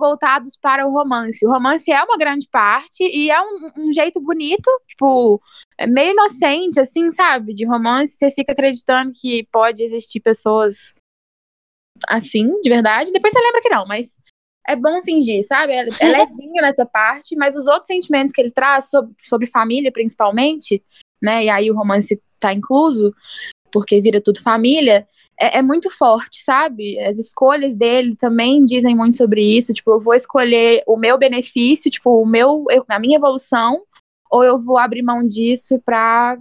voltados para o romance. O romance é uma grande parte e é um, um jeito bonito, tipo, é meio inocente, assim, sabe? De romance. Você fica acreditando que pode existir pessoas assim, de verdade. Depois você lembra que não, mas é bom fingir, sabe? É, é levinho nessa parte, mas os outros sentimentos que ele traz sobre, sobre família, principalmente, né? E aí o romance tá incluso, porque vira tudo família, é, é muito forte, sabe? As escolhas dele também dizem muito sobre isso. Tipo, eu vou escolher o meu benefício, tipo, o meu, eu- a minha evolução, ou eu vou abrir mão disso pra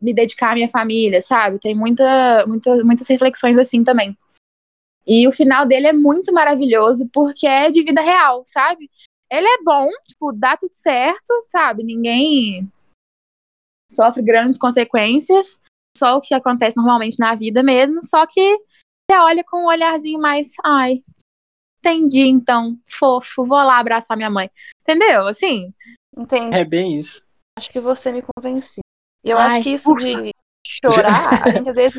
me dedicar à minha família, sabe? Tem muita, muita, muitas reflexões assim também. E o final dele é muito maravilhoso porque é de vida real, sabe? Ele é bom, tipo, dá tudo certo, sabe? Ninguém sofre grandes consequências, só o que acontece normalmente na vida mesmo, só que você olha com um olharzinho mais, ai, entendi então, fofo, vou lá abraçar minha mãe. Entendeu? Assim, Entendi. É bem isso. Acho que você me convenceu. E eu Ai, acho que isso ufa. de chorar, a gente às vezes.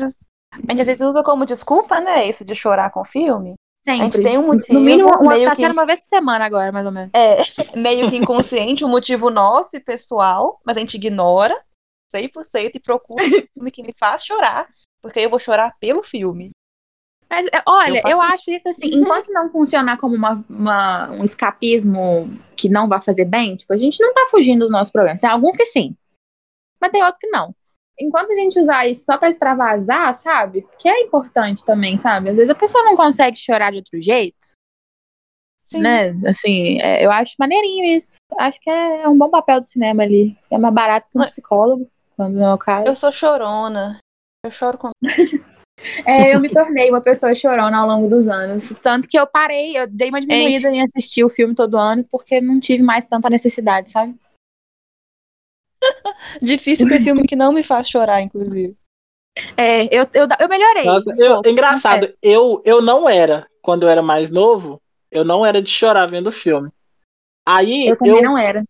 A gente às vezes usa como desculpa, né? Isso de chorar com filme. sempre. gente tem um motivo, no mínimo, uma, meio tá que- sendo uma vez por semana agora, mais ou menos. É meio que inconsciente, um motivo nosso e pessoal, mas a gente ignora 100% e procura um filme que me faz chorar, porque eu vou chorar pelo filme. Mas, é, olha, Eu eu, acho isso assim, enquanto não funcionar como uma, uma- um escapismo que não vai fazer bem, tipo, a gente não tá fugindo dos nossos problemas. Tem alguns que sim, mas tem outros que não. Enquanto a gente usar isso só pra extravasar, sabe? Que é importante também, sabe? Às vezes a pessoa não consegue chorar de outro jeito, Sim. né? Assim, é, eu acho maneirinho isso. Acho que é, é um bom papel do cinema ali. É mais barato que um psicólogo. Quando no caso. Eu sou chorona. Eu choro com. É, eu me tornei uma pessoa chorona ao longo dos anos. Tanto que eu parei, eu dei uma diminuída em assistir o filme todo ano, porque não tive mais tanta necessidade, sabe? Difícil ter filme que não me faz chorar, inclusive. É, eu, eu, eu melhorei. Nossa, um eu- pouco, engraçado, confesso. eu, eu não era, quando eu era mais novo, eu não era de chorar vendo filme. Aí Eu eu, também não era.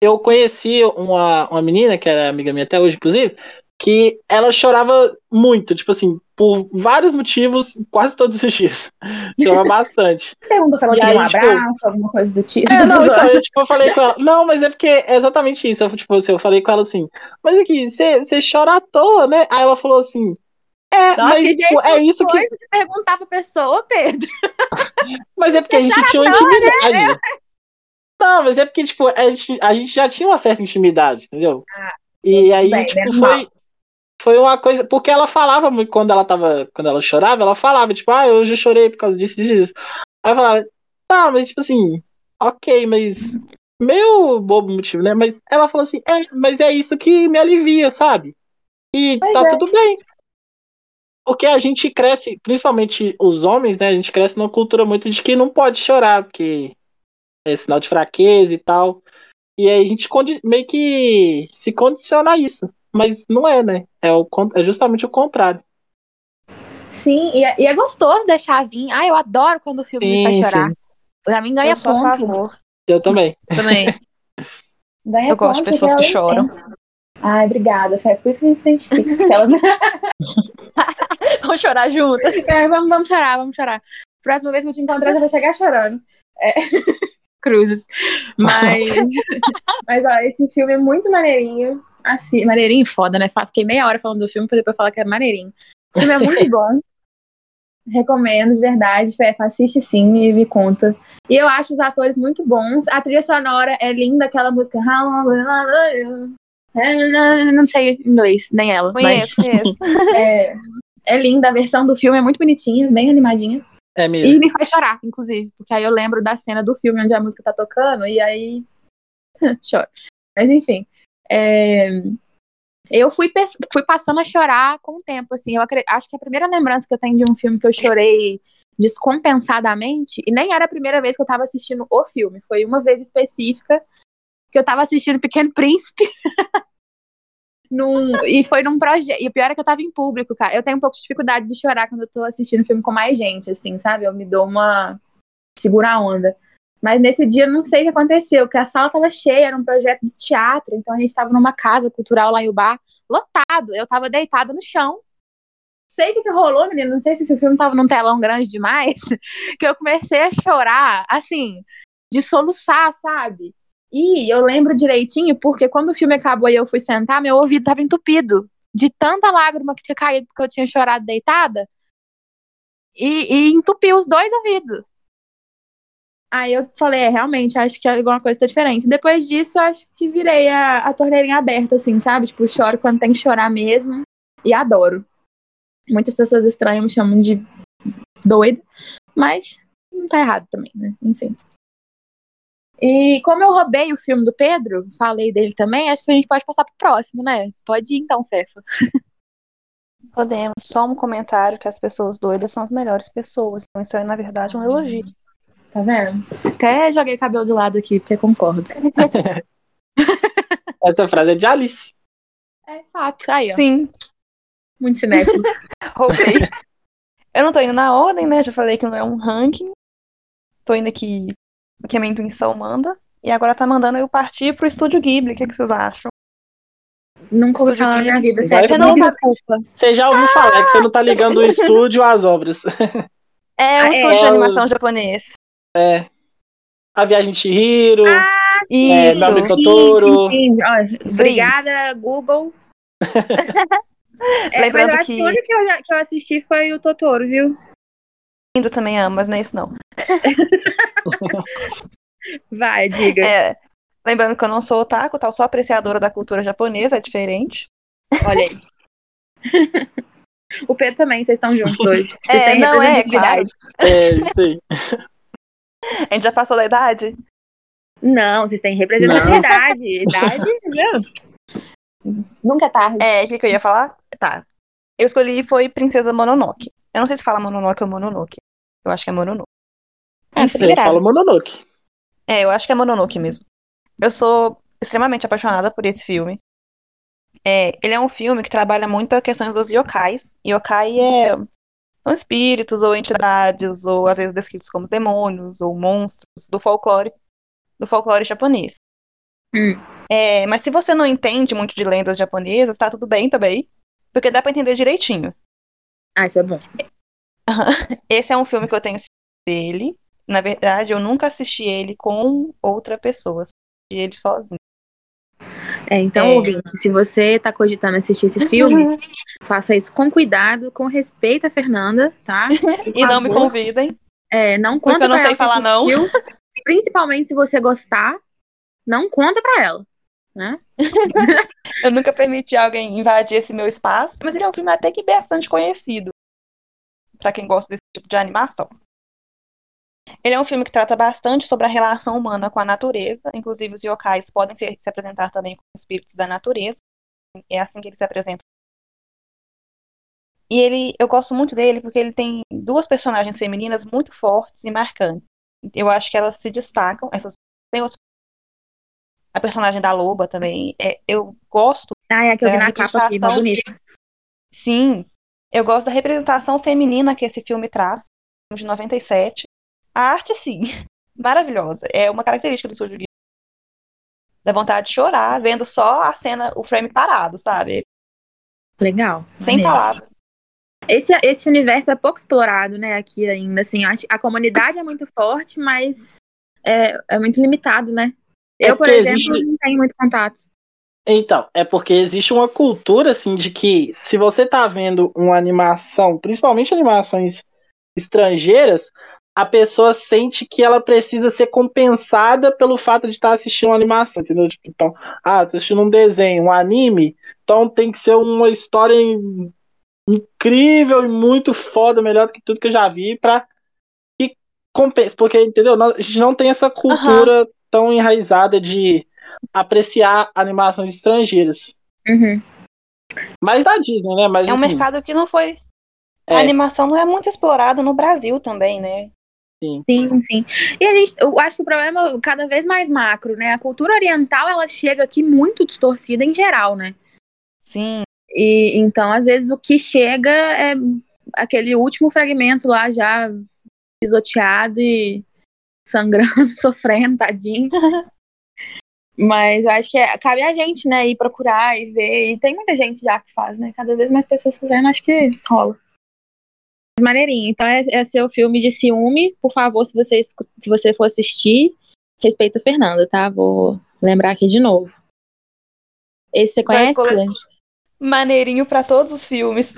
Eu conheci uma, uma menina, que era amiga minha até hoje, inclusive, que ela chorava muito, tipo assim, por vários motivos, quase todos os dias. Chorava bastante. Pergunta se ela queria um tipo- abraço, alguma coisa do tipo. É, não, então, eu, tipo, eu falei com ela. Não, mas é porque é exatamente isso. Eu, tipo, assim, eu falei com ela assim, mas aqui, você você chora à toa, né? Aí ela falou assim. É, Nossa, mas tipo, é isso que. Perguntar pra pessoa, Pedro. Mas é porque a gente tinha uma intimidade. Não, mas é porque, tipo, a gente, a gente já tinha uma certa intimidade, entendeu? e aí, bem, tipo, foi. Foi uma coisa. Porque ela falava quando ela tava. Quando ela chorava, ela falava, tipo, ah, eu já chorei por causa disso, disso, disso. Aí eu falava, tá, mas tipo assim, ok, mas. Meio bobo motivo, né? Mas ela falou assim, é, mas é isso que me alivia, sabe? E Pois tá é. tudo bem. Porque a gente cresce, principalmente os homens, né? A gente cresce numa cultura muito de que não pode chorar, porque é sinal de fraqueza e tal. E aí a gente meio que se condiciona a isso. Mas não é, né? É, o, é justamente o contrário. Sim, e é, e é gostoso deixar vir. Ah, eu adoro quando o filme me faz Sim, chorar. sim. Pra mim ganha eu pontos. Eu também. Também. Ganha Eu gosto de pessoas que eu choram. entendo. Ai, obrigada, Fé. Por isso que a gente se identifica. Aquela- Vamos chorar juntas. É, vamos, vamos chorar, vamos chorar. Próxima vez que eu te encontrar, eu vou chegar chorando. É. Cruzes. Mas, mas ó, esse filme é muito maneirinho. Assim, maneirinho foda, né? Fiquei meia hora falando do filme pra depois falar que é maneirinho. O filme é muito bom. Recomendo, de verdade. Fé, assiste sim e me conta. E eu acho os atores muito bons. A trilha sonora é linda, aquela música. Não sei inglês, nem ela. Mas Conheço, conheço. é, é linda, a versão do filme é muito bonitinha, bem animadinha. É mesmo. E me faz chorar, inclusive, porque aí eu lembro da cena do filme onde a música tá tocando e aí choro. Mas enfim, é, eu fui, fui passando a chorar com o tempo, assim, eu acre- acho que a primeira lembrança que eu tenho de um filme que eu chorei descompensadamente, e nem era a primeira vez que eu tava assistindo o filme, foi uma vez específica que eu tava assistindo Pequeno Príncipe. Num, e foi num projeto. E o pior é que eu tava em público, cara. Eu tenho um pouco de dificuldade de chorar quando eu tô assistindo filme com mais gente, assim, sabe? Eu me dou uma. segura a onda. Mas nesse dia eu não sei o que aconteceu, porque a sala tava cheia, era um projeto de teatro, então a gente tava numa casa cultural lá em Ubar, lotado. Eu tava deitada no chão. Sei o que, que rolou, menino. Não sei se esse filme tava num telão grande demais, que eu comecei a chorar, assim, de soluçar, sabe? E eu lembro direitinho, porque quando o filme acabou e eu fui sentar, meu ouvido tava entupido de tanta lágrima que tinha caído porque eu tinha chorado deitada. E, e entupiu os dois ouvidos. Aí eu falei, é, realmente, acho que alguma coisa tá diferente. Depois disso, acho que virei a, a torneirinha aberta, assim, sabe? Tipo, choro quando tem que chorar mesmo. E adoro. Muitas pessoas estranhas me chamam de doida, mas não tá errado também, né? Enfim. E como eu roubei o filme do Pedro, falei dele também, acho que a gente pode passar pro próximo, né? Pode ir então, Fefa. Podemos. Só um comentário que as pessoas doidas são as melhores pessoas. Então isso é, na verdade, um elogio. Tá vendo? Até joguei o cabelo de lado aqui, porque concordo. Essa frase é de Alice. É fato. Aí, ó. Sim, Muito cinéfilos. roubei. Eu não tô indo na ordem, né? Já falei que não é um ranking. Tô indo aqui que a minha intuição manda. E agora tá mandando eu partir pro Estúdio Ghibli. O que, que vocês acham? Nunca ouvi falar na minha vida. Você não tá-. Você já ouviu falar é que você não tá ligando o estúdio às obras. É um Ah, é. estúdio de É o- animação japonês. É. A Viagem de Chihiro. Ah, É, Sim, Totoro. sim, sim. Ó, Sim. obrigada, Google. É, mas eu acho que- que o único que eu, já- que eu assisti foi o Totoro, viu? Lindo também amo, mas não é isso não. Vai, diga. É, lembrando que eu não sou otaku, tal, sou apreciadora da cultura japonesa, é diferente. Olha aí. o Pedro também, vocês estão juntos hoje. Vocês É, têm não, é. É, isso aí. A gente já passou da idade? Não, vocês têm representatividade. Idade, entendeu? Nunca é tarde. É, o que, que eu ia falar? Tá. Eu escolhi foi Princesa Mononoke. Eu não sei se fala Mononoke ou Mononoke. Eu acho que é Mononoke. Ah, tô Ele liberada. fala Mononoke. É, eu acho que é Mononoke mesmo. Eu sou extremamente apaixonada por esse filme. É, ele é um filme que trabalha muito a questão dos yokais. Yokai é, são espíritos ou entidades, ou às vezes descritos como demônios ou monstros do folclore, do folclore japonês. Hum. É, mas se você não entende muito de lendas japonesas, tá tudo bem também, porque dá pra entender direitinho. Ah, isso é bom. Esse é um filme que eu tenho dele. Na verdade, eu nunca assisti ele com outra pessoa. Assisti ele sozinho. É, então, É. ouvinte, se você tá cogitando assistir esse filme, faça isso com cuidado, com respeito a Fernanda, tá? E não me convidem. É, não Porque conta eu não sei falar não. assistiu. Principalmente se você gostar, não conta pra ela. Né? Eu nunca permiti alguém invadir esse meu espaço. Mas ele é um filme até que bastante conhecido. Pra quem gosta desse tipo de animação. Ele é um filme que trata bastante sobre a relação humana com a natureza. Inclusive, os yokais podem se, se apresentar também como espíritos da natureza. É assim que eles se apresentam. E ele, eu gosto muito dele porque ele tem duas personagens femininas muito fortes e marcantes. Eu acho que elas se destacam. Essas, tem outros, a personagem da loba também. É, eu gosto Ah, é a que eu vi na capa aqui, representação. bonita. Sim, eu gosto da representação feminina que esse filme traz, de 97. A arte, sim, maravilhosa. É uma característica do Estúdio Ghibli. Dá vontade de chorar vendo só a cena, o frame parado, sabe? Legal. Sem maneiro. palavras. Esse, esse universo é pouco explorado, né, aqui ainda, assim, acho- a comunidade é muito forte, mas é, é muito limitado, né? É Eu, por exemplo, existe- não tenho muito contato. Então, é porque existe uma cultura, assim, de que se você tá vendo uma animação, principalmente animações estrangeiras, a pessoa sente que ela precisa ser compensada pelo fato de estar assistindo uma animação, entendeu? Tipo, então, ah, tô assistindo um desenho, um anime, então tem que ser uma história in- incrível e muito foda, melhor do que tudo que eu já vi, pra que compense, porque, entendeu? A gente não tem essa cultura tão enraizada de apreciar animações estrangeiras. Uhum. Mais da Disney, né? Mas É um assim, mercado que não foi. É. A animação não é muito explorada no Brasil também, né? Sim, sim. E a gente, eu acho que o problema é cada vez mais macro, né? A cultura oriental, ela chega aqui muito distorcida em geral, né? Sim. E então, às vezes, o que chega é aquele último fragmento lá já pisoteado e sangrando, sofrendo, tadinho. Mas eu acho que é- cabe a gente, né, ir procurar e ver. E tem muita gente já que faz, né? Cada vez mais pessoas fazendo, acho que rola. Maneirinho. Então, é, é seu filme de ciúme. Por favor, se você, se você for assistir, respeita a Fernanda, tá? Vou lembrar aqui de novo. Esse você conhece? Maneirinho pra todos os filmes.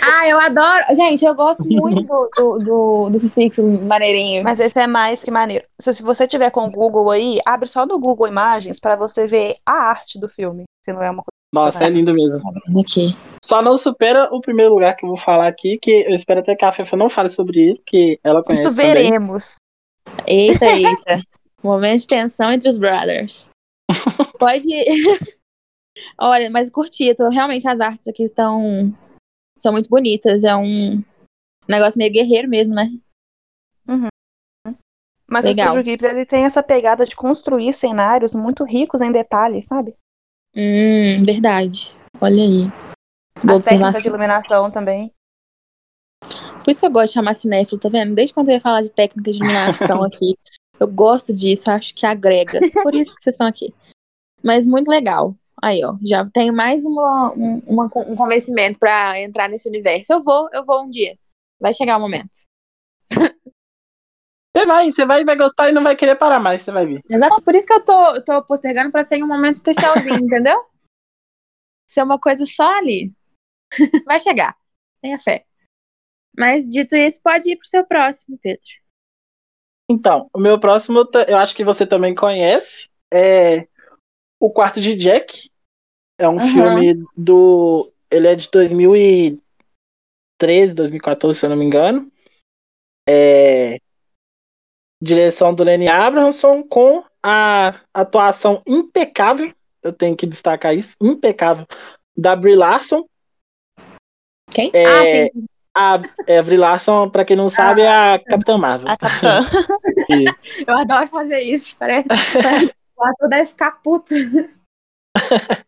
Ah, eu adoro. Gente, eu gosto muito do, do, do, do sufixo maneirinho. Mas esse é mais que maneiro. Se, se você tiver com o Google aí, abre só no Google Imagens pra você ver a arte do filme. Se não é uma coisa. Nossa, é lindo mesmo. Aqui. Só não supera o primeiro lugar que eu vou falar aqui, que eu espero até que a Fefa não fale sobre ele, que ela conhece Isso também. veremos. Eita, eita. Momento de tensão entre os brothers. Pode. Olha, mas curti. Tô, realmente as artes aqui estão. São muito bonitas. É um negócio meio guerreiro mesmo, né? Mas Legal. o Estúdio Ghibli ele tem essa pegada de construir cenários muito ricos em detalhes, sabe? Hum, verdade. Olha aí. Boa As técnicas de iluminação também. Por isso que eu gosto de chamar cinéfilo, tá vendo? Desde quando eu ia falar de técnica de iluminação aqui. Eu gosto disso, eu acho que agrega. Por isso que vocês estão aqui. Mas muito legal. Aí, ó, já tenho mais uma, um, uma- um convencimento pra entrar nesse universo. Eu vou, eu vou um dia. Vai chegar o momento. Você vai, você vai, vai gostar e não vai querer parar mais, você vai ver. Exato, por isso que eu tô, tô postergando pra ser em um momento especialzinho, entendeu? Ser uma coisa só ali. Vai chegar. Tenha fé. Mas dito isso, pode ir pro seu próximo, Pedro. Então, o meu próximo, eu acho que você também conhece, é O Quarto de Jack. É um Aham. filme do. Ele é de 2013, 2014, se eu não me engano. É, direção do Lenny Abrahamson com a atuação impecável eu tenho que destacar isso, impecável, da Brie Larson. Quem? É, ah, sim. A, é, Brie Larson, pra quem não sabe, é a Capitã Marvel. A Capitã. Eu adoro fazer isso. Parece, o ator deve ficar puto.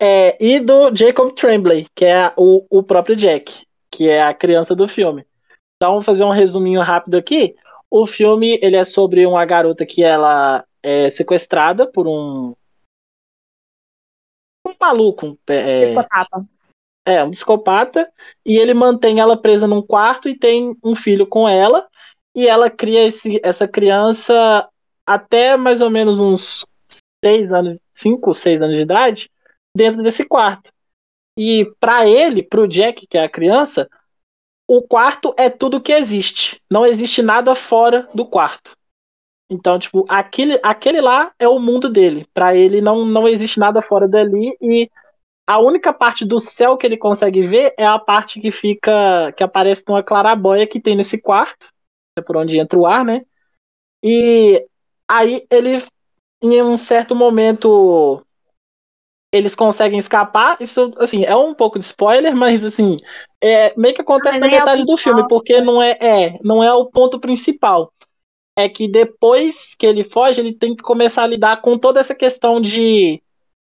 É, e do Jacob Tremblay, que é o, o próprio Jack, que é a criança do filme. Então, vamos fazer um resuminho rápido aqui. O filme ele é sobre uma garota que ela é sequestrada por um um maluco, um, é, Psicopata. é, um psicopata, e ele mantém ela presa num quarto e tem um filho com ela, e ela cria esse, essa criança até mais ou menos uns seis anos, cinco, seis anos de idade, dentro desse quarto. E para ele, pro Jack, que é a criança, o quarto é tudo que existe. Não existe nada fora do quarto. Então, tipo, aquele, aquele lá é o mundo dele. Para ele não, não existe nada fora dali e a única parte do céu que ele consegue ver é a parte que fica que aparece numa clarabóia que tem nesse quarto, é por onde entra o ar, né? E aí ele em um certo momento eles conseguem escapar. Isso, assim, é um pouco de spoiler, mas assim, é meio que acontece na é metade do principal, filme, porque não é, é, não é o ponto principal. É que depois que ele foge, ele tem que começar a lidar com toda essa questão de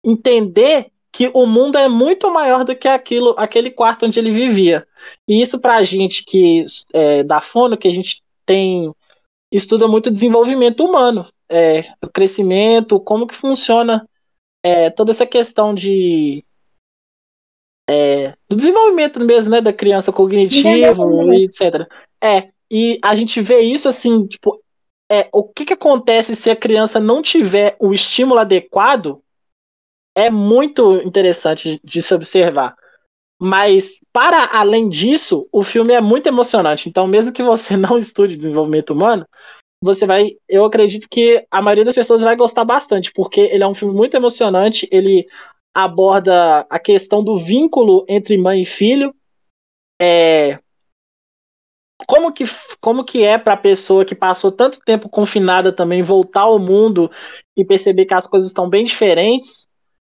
entender que o mundo é muito maior do que aquilo, aquele quarto onde ele vivia. E isso pra gente que é, da fono, que a gente tem estuda muito desenvolvimento humano, é, o crescimento, como que funciona é, toda essa questão de é, do desenvolvimento mesmo, né, da criança cognitivo e etc. É, e a gente vê isso assim, tipo, é, o que que acontece se a criança não tiver o estímulo adequado é muito interessante de se observar. Mas, para além disso, o filme é muito emocionante. Então, mesmo que você não estude desenvolvimento humano, você vai. Eu acredito que a maioria das pessoas vai gostar bastante, porque ele é um filme muito emocionante. Ele aborda a questão do vínculo entre mãe e filho. É, como que, como que é para a pessoa que passou tanto tempo confinada também voltar ao mundo e perceber que as coisas estão bem diferentes,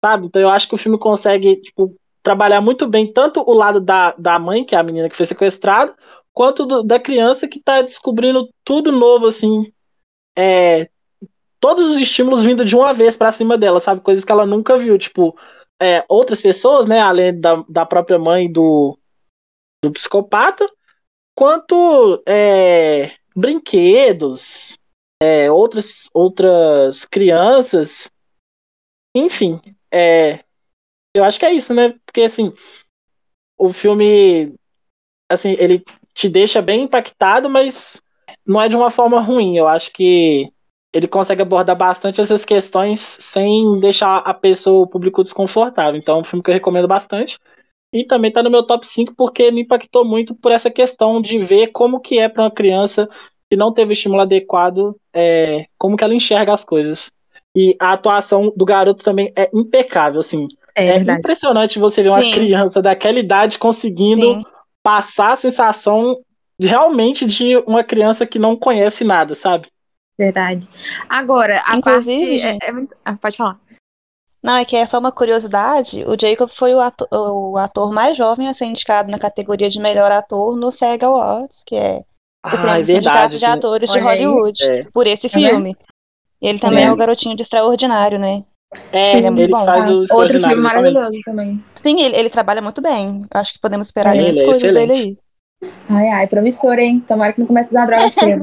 sabe? Então eu acho que o filme consegue tipo, trabalhar muito bem tanto o lado da, da mãe, que é a menina que foi sequestrada, quanto do- da criança que está descobrindo tudo novo, assim. É, todos os estímulos vindo de uma vez para cima dela, sabe? Coisas que ela nunca viu, tipo, é, outras pessoas, né, além da, da própria mãe do, do psicopata, quanto é, brinquedos, é, outras, outras crianças, enfim, é, eu acho que é isso, né? Porque assim, o filme, assim, ele te deixa bem impactado, mas não é de uma forma ruim. Eu acho que ele consegue abordar bastante essas questões sem deixar a pessoa, o público desconfortável. Então, é um filme que eu recomendo bastante. E também tá no meu top 5 porque me impactou muito por essa questão de ver como que é para uma criança que não teve estímulo adequado, é, como que ela enxerga as coisas. E a atuação do garoto também é impecável, assim. É, É impressionante você ver uma Sim. criança daquela idade conseguindo Sim. Passar a sensação de, realmente de uma criança que não conhece nada, sabe? Verdade. Agora, a Inclusive, parte. É, é muito... ah, pode falar. Não, é que é só uma curiosidade. O Jacob foi o ator, o ator mais jovem a ser indicado na categoria de melhor ator no SEG Awards, que é o Ah, prêmio é do Sindicato verdade. de Atores de. Hollywood, É, por esse Tá filme. Ele também vendo? é o garotinho de extraordinário, né? É Sim, ele bom, faz Ah, o Outro filme exatamente. maravilhoso também. Sim, ele, ele trabalha muito bem. Acho que podemos esperar grandes ele é coisas dele aí. excelente. Ai, ai, promissor, hein? Tomara que não comece a usar droga cedo.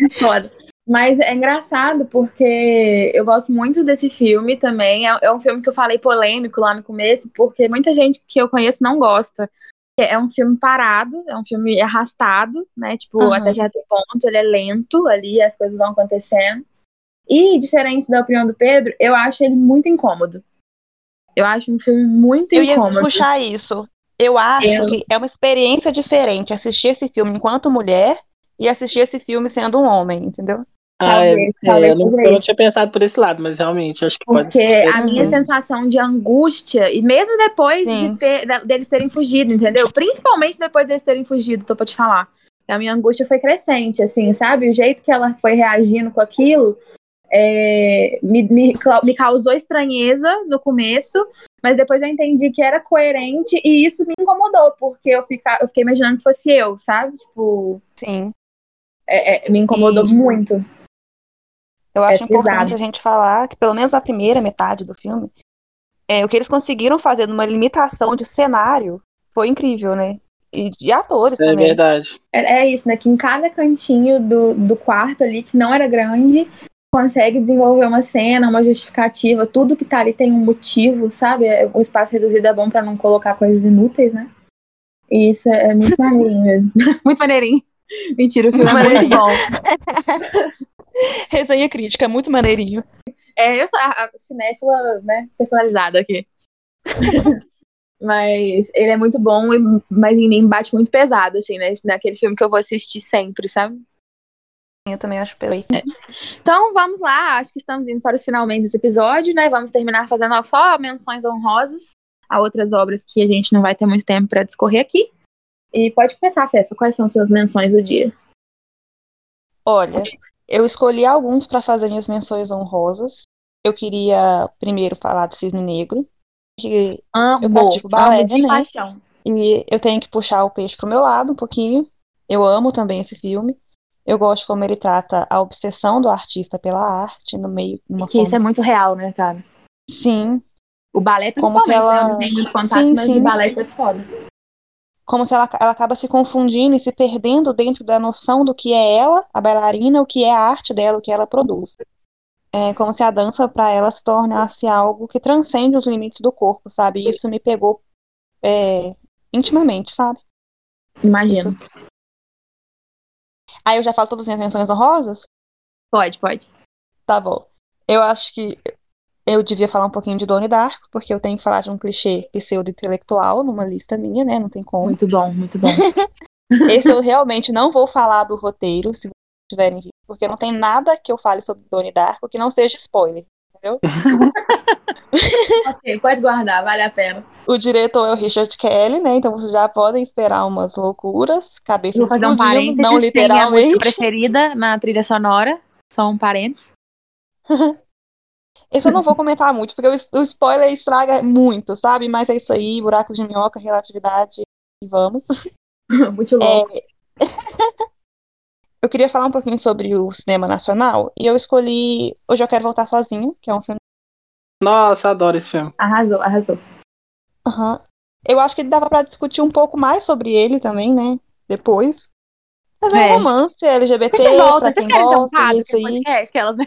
É Foda. Mas é engraçado porque eu gosto muito desse filme também. É, é um filme que eu falei polêmico lá no começo, porque muita gente que eu conheço não gosta. É um filme parado, é um filme arrastado, né? Tipo, Aham. até certo ponto, ele é lento ali, as coisas vão acontecendo. E, diferente da opinião do Pedro, eu acho ele muito incômodo. Eu acho um filme muito Eu ia incômodo. puxar isso. Eu acho Eu- que é uma experiência diferente assistir esse filme enquanto mulher e assistir esse filme sendo um homem, entendeu? Ah, é, Talvez, é, talvez eu, não, eu não isso. tinha pensado por esse lado, mas realmente acho que pode Porque ser. a minha Uhum. sensação de angústia, e mesmo depois Sim. de ter, da- deles terem fugido, entendeu? Principalmente depois deles terem fugido, tô pra te falar. A minha angústia foi crescente, assim, sabe? O jeito que ela foi reagindo com aquilo é, me, me, me causou estranheza no começo, mas depois eu entendi que era coerente e isso me incomodou, porque eu, fica, eu fiquei imaginando se fosse eu, sabe? Tipo. Sim. É, é, me incomodou Isso. muito. Eu É acho importante pesado. a gente falar que, pelo menos a primeira metade do filme, é, o que eles conseguiram fazer numa limitação de cenário foi incrível, né? E de atores É também. verdade. É, é isso, né? Que em cada cantinho do, do quarto ali, que não era grande, consegue desenvolver uma cena, uma justificativa, tudo que tá ali tem um motivo, sabe? É- O espaço reduzido é bom pra não colocar coisas inúteis, né? E isso é, é muito maneirinho mesmo. muito maneirinho. Mentira, o filme é muito bom. Resenha crítica, é muito maneirinho. É, eu sou a, a cinéfila, né, personalizada aqui. Mas ele é muito bom, e- mas em mim bate muito pesado, assim, né? Naquele filme que eu vou assistir sempre, sabe? Eu também acho perfeito. Então vamos lá, acho que estamos indo para os finalmente desse episódio, né? Vamos terminar fazendo só menções honrosas a outras obras que a gente não vai ter muito tempo para discorrer aqui. E pode começar, Fefa, quais são suas menções do dia? Olha, eu escolhi alguns para fazer minhas menções honrosas. Eu queria primeiro falar do Cisne Negro, que Amo, Eu pratico balé, amo de né? paixão. E eu tenho que puxar o peixe pro meu lado um pouquinho. Eu amo também esse filme. Eu gosto como ele trata a obsessão do artista pela arte no meio numa Que isso é forma- muito real, né, cara? Sim, O balé, principalmente, ela- né? Eu não tenho muito contato, Sim, mas sim. o balé foi foda. como se ela, ela acaba se confundindo e se perdendo dentro da noção do que é ela, a bailarina, o que é a arte dela, o que ela produz. É como se a dança para ela se tornasse algo que transcende os limites do corpo, sabe? E Isso me pegou é, intimamente, sabe? Imagino. Aí eu já falo todas as minhas menções honrosas? Pode, pode. Tá bom. Eu acho que eu devia falar um pouquinho de Donnie Darko, porque eu tenho que falar de um clichê pseudo-intelectual numa lista minha, né? Não tem como. Muito bom, muito bom. Esse eu realmente não vou falar do roteiro, se vocês tiverem visto, porque não tem nada que eu fale sobre Donnie Darko que não seja spoiler, entendeu? ok, pode guardar, vale a pena. O diretor é o Richard Kelly, né? Então vocês já podem esperar umas loucuras, cabeças Vou fazer um parênteses. não Tem a música literalmente. preferida na trilha sonora. Só um parênteses. Esse eu não vou comentar muito, porque o, o spoiler estraga muito, sabe? Mas é isso aí, buraco de minhoca, relatividade, e vamos. muito louco. É, Eu queria falar um pouquinho sobre o cinema nacional, e eu escolhi Hoje Eu Quero Voltar Sozinho, que é um filme. Nossa, adoro esse filme. Arrasou, arrasou. Aham. Eu acho que dava pra discutir um pouco mais sobre ele também, né? Depois. Mas é, É. um romance LGBT, A gente volta. Vocês querem ter um quadro podcast? Aquelas, né?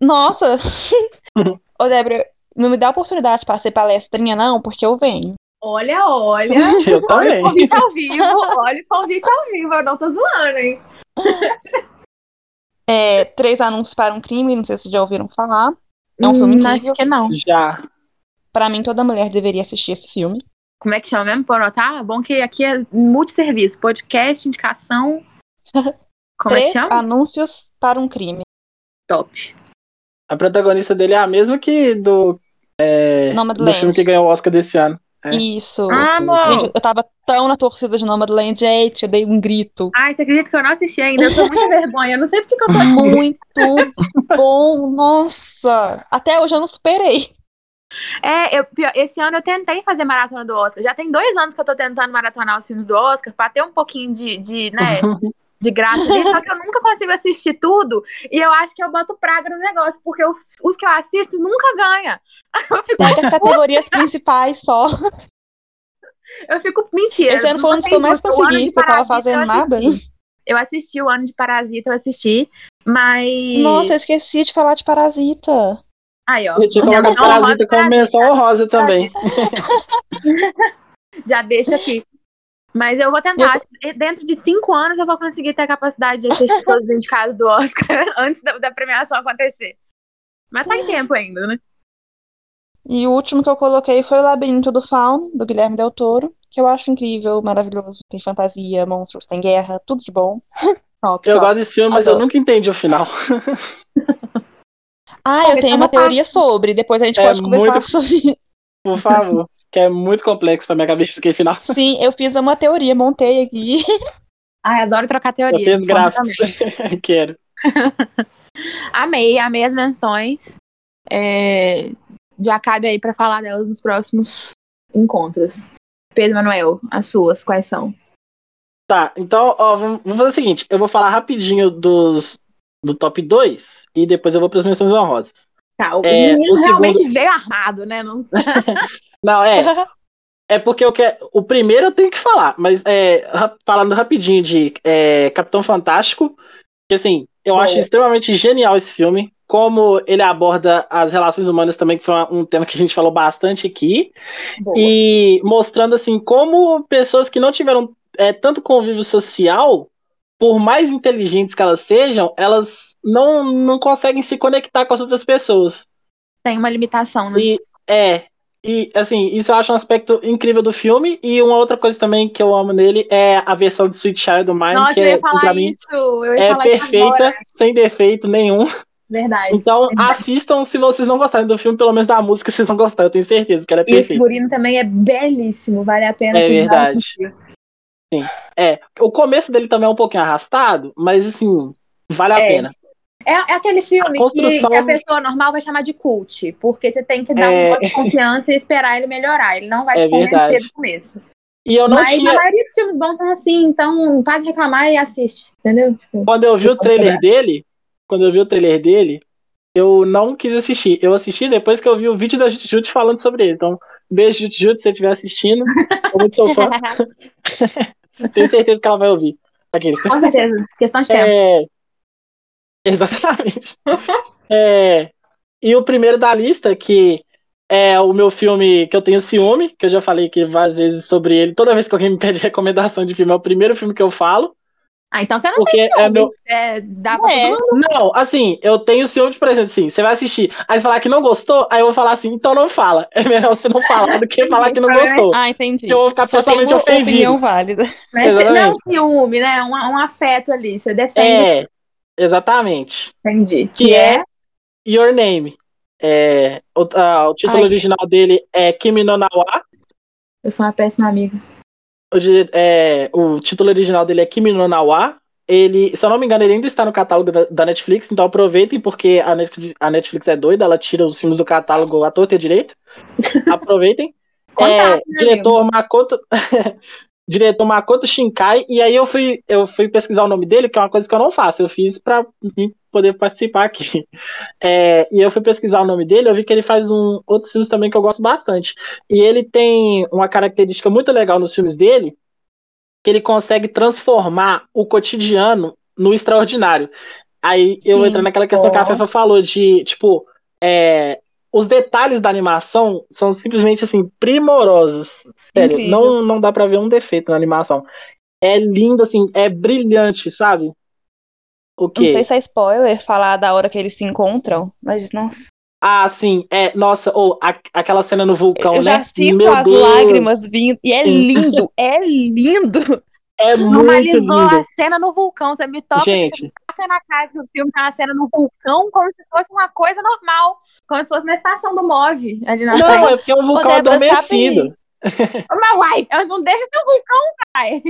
Nossa! Ô, Débora, não me dá oportunidade pra ser palestrinha, não, porque eu venho. Olha, olha. Eu Olha também. o convite ao vivo. Olha o convite ao vivo. Eu não tô zoando, hein? É, Três Anúncios para um Crime, não sei se já ouviram falar. É um filme Hum, incrível. Acho que não. Já. Pra mim, toda mulher deveria assistir esse filme. Como é que chama mesmo? Pra anotar? Bom que aqui é multisserviço. Podcast, indicação. Como é Três que chama? Anúncios para um Crime. Top. A protagonista dele é a mesma que do, é, do filme que ganhou o Oscar desse ano. É. Isso. Amo! Gente, eu tava tão na torcida de Nomadland, gente, eu dei um grito. Ai, você acredita que eu não assisti ainda? Eu tô muita vergonha. Eu não sei porque que eu tô aqui. Muito bom, nossa! Até hoje eu não superei. É, eu, pior, esse ano eu tentei fazer maratona do Oscar. Já tem dois anos que eu tô tentando maratonar os filmes do Oscar pra ter um pouquinho de, de, né, de graça ali, só que eu nunca consigo assistir tudo e eu acho que eu boto praga no negócio, porque os, os que eu assisto nunca ganha. Eu fico, Pega as categorias principais só. eu fico mentira. Esse ano foi um dos que eu mais O consegui, porque eu tava fazendo eu nada. Eu assisti o ano de Parasita, eu assisti, mas. Nossa, eu esqueci de falar de Parasita. Aí, ó. Eu tinha colocado Parasita como Parasita. menção honrosa também. Já deixa aqui. Mas eu vou tentar. Acho que dentro de cinco anos eu vou conseguir ter a capacidade de assistir todos os indicados do Oscar antes da, da premiação acontecer. Mas tá em tempo ainda, né? E o último que eu coloquei foi o Labirinto do Fauno, do Guilherme Del Toro, que eu acho incrível, maravilhoso. Tem fantasia, monstros, tem guerra, tudo de bom. Top, Eu top. gosto desse filme, mas eu nunca entendi o final. Ah, eu tenho uma uma teoria sobre, depois a gente É pode conversar muito- sobre. Por favor. Que é muito complexo pra minha cabeça aquele final. Sim, eu fiz uma teoria, montei aqui. Ai, adoro trocar Eu teoria. fiz Conta gráficos. também. Quero. Amei, amei as menções. É, já cabe aí pra falar delas nos próximos encontros. Pedro Manuel, as suas, quais são? Tá, então, ó, vamos vamos fazer o seguinte: eu vou falar rapidinho dos, do top 2 e depois eu vou para as menções honrosas. Tá, o É, menino o realmente segundo- veio armado, né? Não... Não, é. É porque eu quero. O primeiro eu tenho que falar, mas é, falando rapidinho de é, Capitão Fantástico, que assim, eu acho extremamente genial esse filme. Como ele aborda as relações humanas também, que foi um tema que a gente falou bastante aqui. Boa. E mostrando assim como pessoas que não tiveram é, tanto convívio social, por mais inteligentes que elas sejam, elas não, não conseguem se conectar com as outras pessoas. Tem uma limitação, né? E é. E assim, isso eu acho um aspecto incrível do filme. E uma outra coisa também que eu amo nele é a versão de Sweet Child of Mine, Nossa, que eu é, ia falar pra mim isso. Eu ia é falar isso perfeita, sem defeito nenhum. Verdade. Então verdade. assistam se vocês não gostarem do filme, pelo menos da música vocês vão gostar, eu tenho certeza que ela é E o perfeita. figurino também é belíssimo, vale a pena. É verdade. assistir. É, o começo dele também é um pouquinho arrastado, mas assim, vale a É. pena. É, é aquele filme A que, construção- que a pessoa normal vai chamar de cult, porque você tem que dar É. um voto de confiança e esperar ele melhorar. Ele não vai É te convencer verdade. do começo. E eu não Mas tinha. a maioria dos filmes bons são assim, então para de reclamar e assiste, entendeu? Tipo, Quando eu vi o trailer dele, quando eu vi o trailer dele, eu não quis assistir. Eu assisti depois que eu vi o vídeo da Jut falando sobre ele. Então, beijo, Jut, Jut, se você estiver assistindo. Eu muito sou fã. Tenho certeza que ela vai ouvir. Aqueles. com certeza, questão de tempo. É... Exatamente. É... E o primeiro da lista, que é o meu filme que eu tenho ciúme, que eu já falei aqui várias vezes sobre ele. Toda vez que alguém me pede recomendação de filme, é o primeiro filme que eu falo. Ah, então você não Porque tem é ciúme. meu. É, dá pra É. Não, assim, eu tenho ciúme de, por exemplo, assim, você vai assistir, aí você falar que não gostou, aí eu vou falar assim, então não fala. É melhor você não falar do que falar que não gostou. Ah, entendi. Eu vou ficar Só uma ofendido. opinião válida. Né? Não ciúme, né? Um, um afeto ali. Você defende. É, exatamente. Entendi. Que é Your Name. É, o, ah, o título Ai. original dele é Kimi no Nawa. Eu sou uma péssima amiga. O, é, o título original dele é Kimi no Nawa. Ele, se eu não me engano, ele ainda está no catálogo da, da Netflix, então aproveitem, porque a Netflix, a Netflix é doida, ela tira os filmes do catálogo à torta e direito. Aproveitem. É, diretor Makoto. diretor Makoto Shinkai, e aí eu fui, eu fui pesquisar o nome dele, que é uma coisa que eu não faço, eu fiz pra mim poder participar aqui. É, e eu fui pesquisar o nome dele, eu vi que ele faz um, outros filmes também que eu gosto bastante. E ele tem uma característica muito legal nos filmes dele, que ele consegue transformar o cotidiano no extraordinário. Aí eu Sim. entro naquela questão que a Ó. Fefa falou de, tipo, é, os detalhes da animação são simplesmente assim primorosos. Sério, Incrível. não não dá pra ver um defeito na animação. É lindo assim, é brilhante, sabe? O Não quê? sei se é spoiler falar da hora que eles se encontram, mas nossa. Ah, sim, é, nossa, ou a- aquela cena no vulcão, eu né? já sinto Meu as Deus, lágrimas vindo. E é lindo, é lindo. É muito Normalizou lindo. a cena no vulcão. Você me toca, Gente, taca na cara que o filme tem uma cena no vulcão como se fosse uma coisa normal. Como se fosse na estação do MOV. Ali na não, frente. é porque é um vulcão sabe- adormecido. Mas uai, eu não deixo seu vulcão, pai.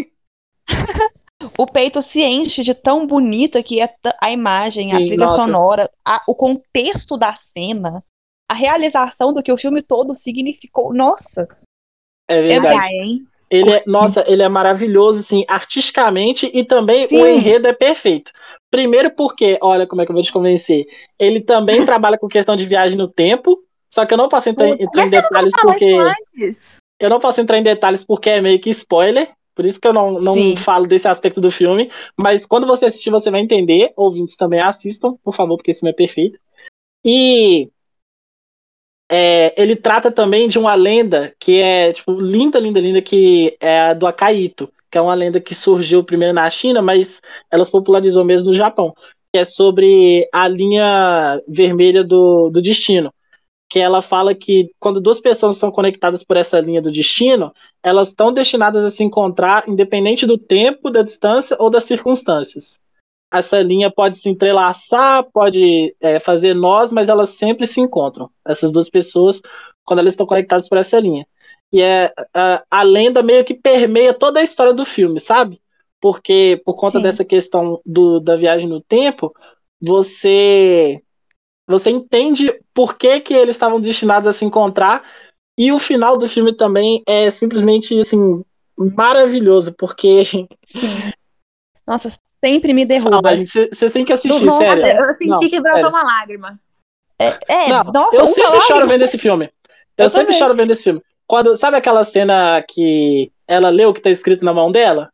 O peito se enche de tão bonita que é a imagem, a Sim, trilha nossa. sonora, a- o contexto da cena, a realização do que o filme todo significou. Nossa, É verdade. Hein? Ele é, nossa, ele é maravilhoso, assim, artisticamente e também Sim. o enredo é perfeito. Primeiro porque, olha como é que eu vou te convencer, ele também trabalha com questão de viagem no tempo, só que eu não posso entrar, entrar em detalhes porque eu não posso entrar em detalhes porque é meio que spoiler, por isso que eu não, não Sim. falo desse aspecto do filme, mas quando você assistir você vai entender, ouvintes também assistam, por favor, porque esse filme é perfeito. E é, ele trata também de uma lenda que é tipo linda, linda, linda, que é a do Akaito, que é uma lenda que surgiu primeiro na China, mas ela se popularizou mesmo no Japão, que é sobre a linha vermelha do, do destino. Que ela fala que quando duas pessoas são conectadas por essa linha do destino, elas estão destinadas a se encontrar independente do tempo, da distância ou das circunstâncias. Essa linha pode se entrelaçar, pode é, fazer nós, mas elas sempre se encontram. Essas duas pessoas, quando elas estão conectadas por essa linha. E é, a, a lenda meio que permeia toda a história do filme, sabe? Porque por conta Sim. dessa questão do, da viagem no tempo, você você entende por que, que eles estavam destinados a se encontrar e o final do filme também é simplesmente assim maravilhoso porque Sim. Nossa, sempre me derruba. Você tem que assistir, Nossa, sério. eu senti Não, que brotou sério. uma lágrima. É, é Não, nossa, eu sempre lágrima. choro vendo esse filme. Eu, Eu sempre também. choro vendo esse filme. Quando, sabe aquela cena que ela lê o que tá escrito na mão dela?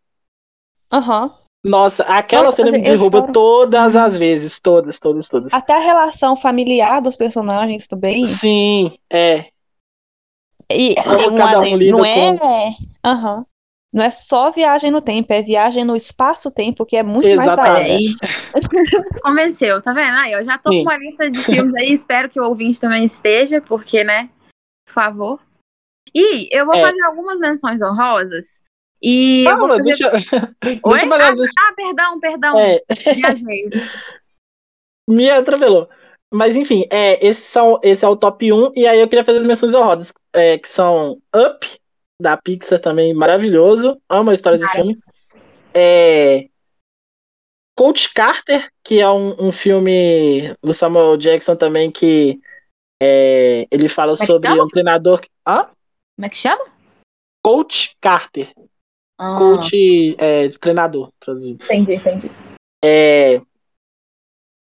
Aham. Nossa, aquela Nossa, cena me derruba todas as vezes. Todas, todas, todas. Até a relação familiar dos personagens também. Sim, é. E, Como e um cada um adendo, lida não é, aham. Não é só viagem no tempo, é viagem no espaço-tempo, que é muito mais da hora. Exatamente. Convenceu, tá vendo? Aí, eu já tô Sim. com uma lista de filmes aí, espero que o ouvinte também esteja, porque, né? Por favor. E eu vou É. fazer algumas menções honrosas. E Calma, fazer... deixa, Oi? deixa eu fazer as Ah, perdão, perdão. É, me atropelou. Mas enfim, é, esses são, esse é o top 1. E aí eu queria fazer as menções honrosas, é, que são Up, da Pixar também, maravilhoso. Amo a história desse filme. É, Coach Carter, que é um, um filme do Samuel Jackson também, que é, ele fala que sobre um treinador. que-? Como é que chama? Coach Carter. Ah, Coach é, treinador, traduzido. Entendi, entendi. É,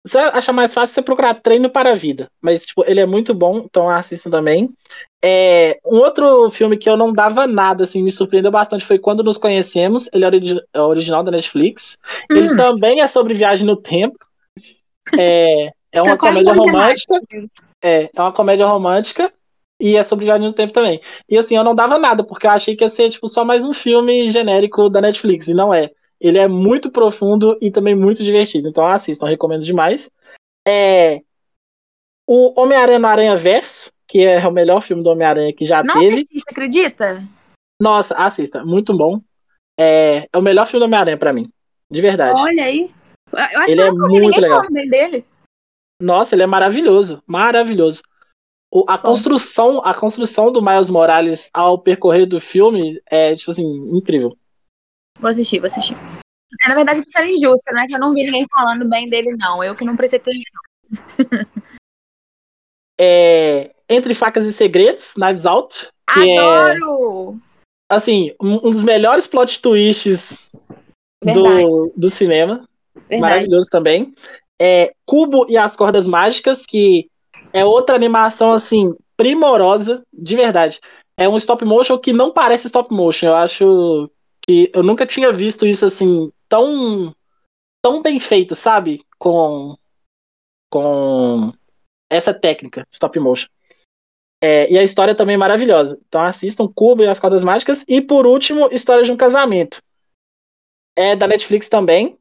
você acha mais fácil você procurar treino para a vida. Mas, tipo, ele é muito bom, então assistam também. É, um outro filme que eu não dava nada, assim, me surpreendeu bastante foi Quando Nos Conhecemos. Ele é, origi- é original da Netflix. Ele Hum. também é sobre viagem no tempo. É, é uma Tá quase comédia uma romântica. É, é uma comédia romântica. E é sobre viagem no tempo também. E assim, eu não dava nada, porque eu achei que ia ser, tipo, só mais um filme genérico da Netflix. E não é. Ele é muito profundo e também muito divertido. Então assistam, recomendo demais. É, o Homem-Aranha no Aranha Verso, que é o melhor filme do Homem-Aranha que já Não teve. assisti, você acredita? Nossa, assista, muito bom. É, é o melhor filme do Homem-Aranha pra mim. De verdade. Olha aí. Eu acho Ele que é não muito legal. dele. Nossa, ele é maravilhoso, maravilhoso. A construção, a construção do Miles Morales ao percorrer do filme é tipo assim incrível. Vou assistir, vou assistir. É, na verdade, isso era injusto, né? Que eu não vi ninguém falando bem dele, não. Eu que não prestei atenção. É, Entre facas e segredos, Knives Out, é Adoro! assim um um dos melhores plot twists Verdade, do, do cinema, verdade. maravilhoso também. É Cubo e as cordas mágicas, que é outra animação assim primorosa, de verdade. É um stop motion que não parece stop motion. Eu acho que eu nunca tinha visto isso assim tão tão bem feito, sabe? Com com essa técnica stop motion. É, e a história também é maravilhosa. Então assistam Cubo e as cordas mágicas e por último História de um casamento. É da Netflix também.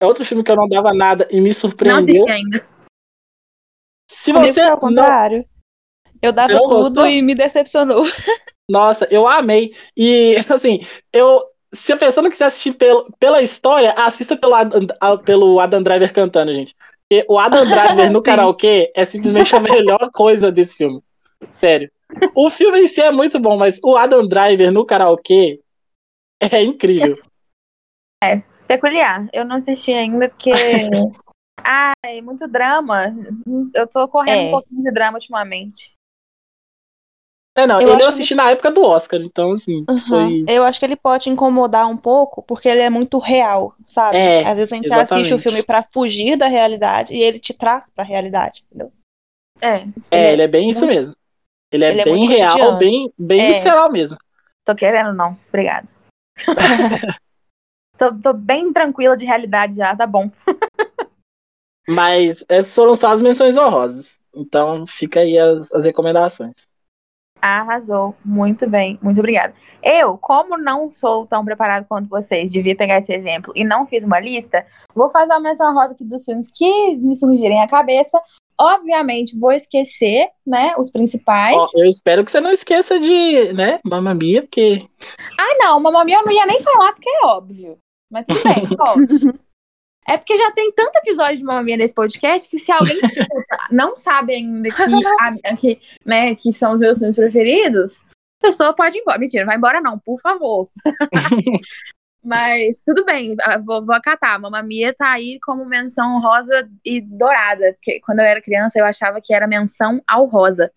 É outro filme que eu não dava nada e me Não surpreendeu. assisti ainda. Se Comigo você ao não contrário. Eu dava não tudo gostou? e me decepcionou. Nossa, eu amei. E, assim, eu. Se a pessoa não quiser assistir pelo, pela história, assista pelo Adam, pelo Adam Driver cantando, gente. Porque o Adam Driver no karaokê é simplesmente a melhor coisa desse filme. Sério. O filme em si é muito bom, mas o Adam Driver no karaokê é incrível. Peculiar. Eu não assisti ainda porque. Ai, muito drama. Eu tô correndo É. um pouquinho de drama ultimamente. É, não, Eu ele eu assisti na época do Oscar, então, assim, Uhum. foi. Eu acho que ele pode incomodar um pouco, porque ele é muito real, sabe? É, Às vezes a gente exatamente. assiste o filme pra fugir da realidade e ele te traz pra realidade, entendeu? É, É, ele é bem isso mesmo. Ele é ele é bem muito real, cotidiano. bem, bem É. visceral mesmo. tô querendo não. Obrigada. tô, tô bem tranquila de realidade já, tá bom. Mas essas foram só as menções honrosas. Então fica aí as, as recomendações. Arrasou. Muito bem. Muito obrigada. Eu, como não sou tão preparado quanto vocês, devia pegar esse exemplo e não fiz uma lista, vou fazer uma menção rosa aqui dos filmes que me surgirem à cabeça. Obviamente, vou esquecer, né, os principais. Ó, eu espero que você não esqueça de, né, Mamma Mia, porque Ai, não, Mamma Mia eu não ia nem falar porque é óbvio. Mas tudo bem, posso. É porque já tem tanto episódio de Mamma Mia nesse podcast que se alguém não sabe ainda que, a- que, né, que são os meus filmes preferidos, a pessoa pode ir embora. Mentira, vai embora não, por favor. Mas tudo bem, vou, vou acatar. Mamma Mia tá aí como menção rosa e dourada. Porque quando eu era criança eu achava que era menção ao rosa.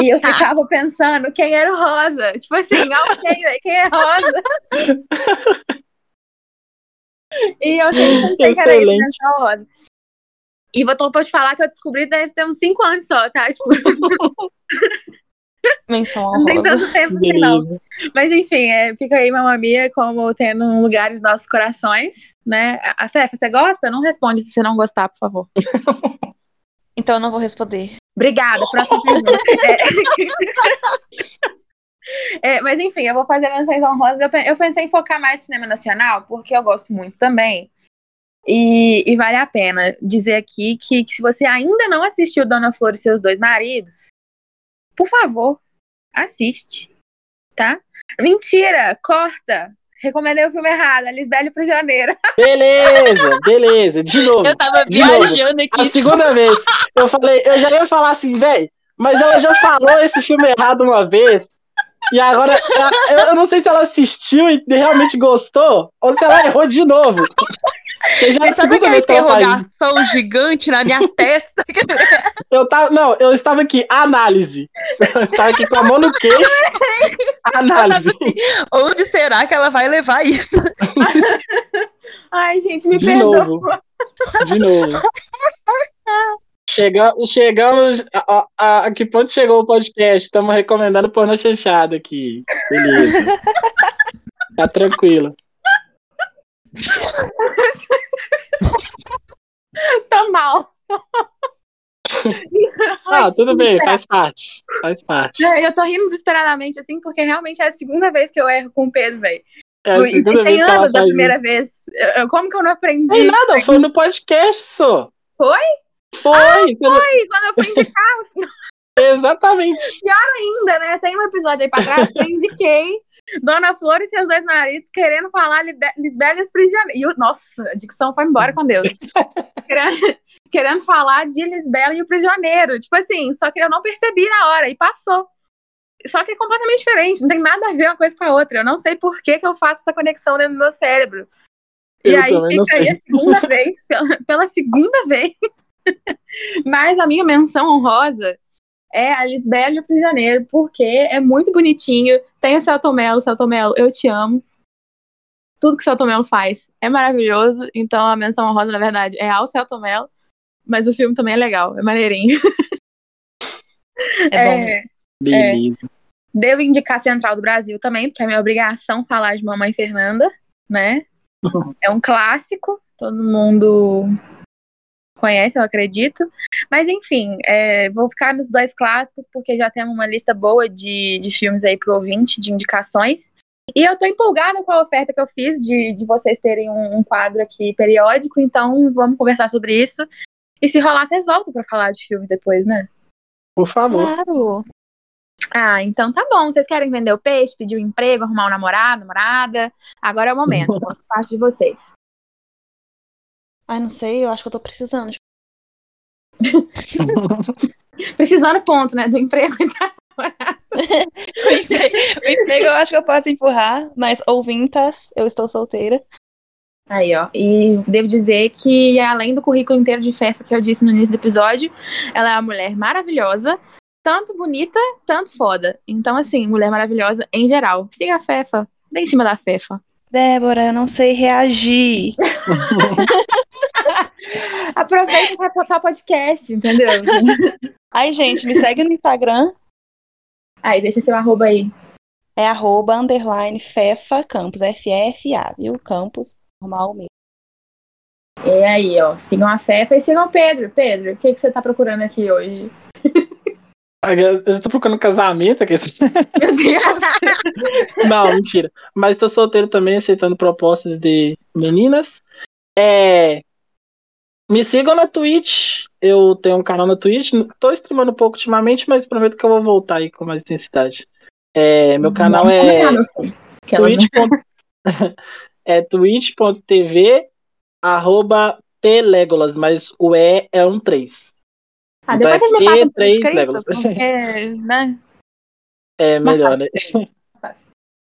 e eu ficava pensando quem era o rosa. Tipo assim, quem, quem é rosa? E eu sempre pensei que era isso, menção rosa. E vou pra te falar que eu descobri deve ter uns 5 anos só, tá? Tipo. Menção não tem tanto tempo assim, não. Mas enfim, é, fica aí Mamma Mia como tendo um lugar nos nossos corações, né? A Fefa, você gosta? Não responde se você não gostar, por favor. então eu não vou responder. Obrigada, próxima pergunta. É... é, mas enfim, eu vou fazer menções honrosas. Eu pensei em focar mais no cinema nacional, porque eu gosto muito também. E, e vale a pena dizer aqui que, que, se você ainda não assistiu Dona Flor e seus dois maridos, por favor, assiste, tá? Mentira, corta. Recomendei o filme errado, a Lisbela Prisioneira. Beleza, beleza, de novo. Eu tava viajando aqui. A segunda vez. Eu falei, eu já ia falar assim, velho, mas ela já falou esse filme errado uma vez. E agora, eu não sei se ela assistiu e realmente gostou, ou se ela errou de novo. Eu já sabe aquela interrogação gigante na minha testa? Eu tava, não, eu estava aqui, análise. Eu estava aqui com a mão no queixo, análise. Onde será que ela vai levar isso? Ai, gente, me De perdoa. novo. De novo. Chega, chegamos. A, a, a, que ponto chegou o podcast? Estamos recomendando porno chanchado aqui. Beleza. Tá tranquilo. tá mal. ah, tudo bem, faz parte. Faz parte. Eu tô rindo desesperadamente, assim, porque realmente é a segunda vez que eu erro com o Pedro, velho. É a segunda tem vez que anos da primeira isso. vez. Eu- como que eu não aprendi? Não nada, foi no podcast, só. Foi? Foi, não- Foi, quando eu fui indicar exatamente. ainda, né? Tem um episódio aí pra trás que eu indiquei Dona Flor e seus dois maridos querendo falar Lisbela e os prisioneiros. E nossa, a dicção foi embora com Deus. querendo, querendo falar de Lisbela e o prisioneiro. Tipo assim, só que eu não percebi na hora e passou. Só que é completamente diferente, não tem nada a ver uma coisa com a outra. Eu não sei por que, que eu faço essa conexão dentro do meu cérebro. E Eu aí também não fica aí a segunda vez, pela, pela segunda vez. Mas a minha menção honrosa é a Lisbela e o Prisioneiro, porque é muito bonitinho. Tem o Celton Mello, Celton Mello, eu te amo. Tudo que o Celton Mello faz é maravilhoso. Então a menção honrosa, na verdade, é ao Celton Mello. Mas o filme também é legal, é maneirinho. É bom. É, Beleza. devo indicar Central do Brasil também, porque é minha obrigação falar de Mamãe Fernanda, né? É um clássico, todo mundo conhece, eu acredito. Mas enfim, é, vou ficar nos dois clássicos, porque já temos uma lista boa de, de filmes aí pro ouvinte, de indicações. E eu tô empolgada com a oferta que eu fiz de, de vocês terem um, um quadro aqui periódico, então vamos conversar sobre isso. E se rolar, vocês voltam pra falar de filme depois, né? Por favor. Claro. Ah, então tá bom. Vocês querem vender o peixe, pedir um emprego, arrumar um namorado, namorada? Agora é o momento. Parte de vocês. Ai, não sei, eu acho que eu tô precisando. Precisando, ponto, né? Do emprego. O emprego, o emprego eu acho que eu posso empurrar, mas ouvintas, eu estou solteira. Aí, ó. E devo dizer que, além do currículo inteiro de Fefa que eu disse no início do episódio, ela é uma mulher maravilhosa, tanto bonita, tanto foda. Então, assim, mulher maravilhosa em geral. Siga a Fefa. Dê em cima da Fefa. Débora, eu não sei reagir. Aproveita pra botar podcast, entendeu? Ai, gente, me segue no Instagram. Aí, deixa seu arroba aí. É arroba underline fefa campus, F-F-A, viu? Campus, normal mesmo. E aí, ó. Sigam a Fefa e sigam o Pedro. Pedro, o que, que você tá procurando aqui hoje? Eu já tô procurando casamento aqui. Meu Deus! Não, mentira. Mas tô solteiro também, aceitando propostas de meninas. É... Me sigam na Twitch. Eu tenho um canal na Twitch. Tô streamando um pouco ultimamente, mas prometo que eu vou voltar aí com mais intensidade. É, meu canal é Aquelas, né? twitch. é twitch.tv arroba telegolas, mas o E é um 3. Ah, Então depois é passam por três escrito, Legolas. porque, né? É melhor, né?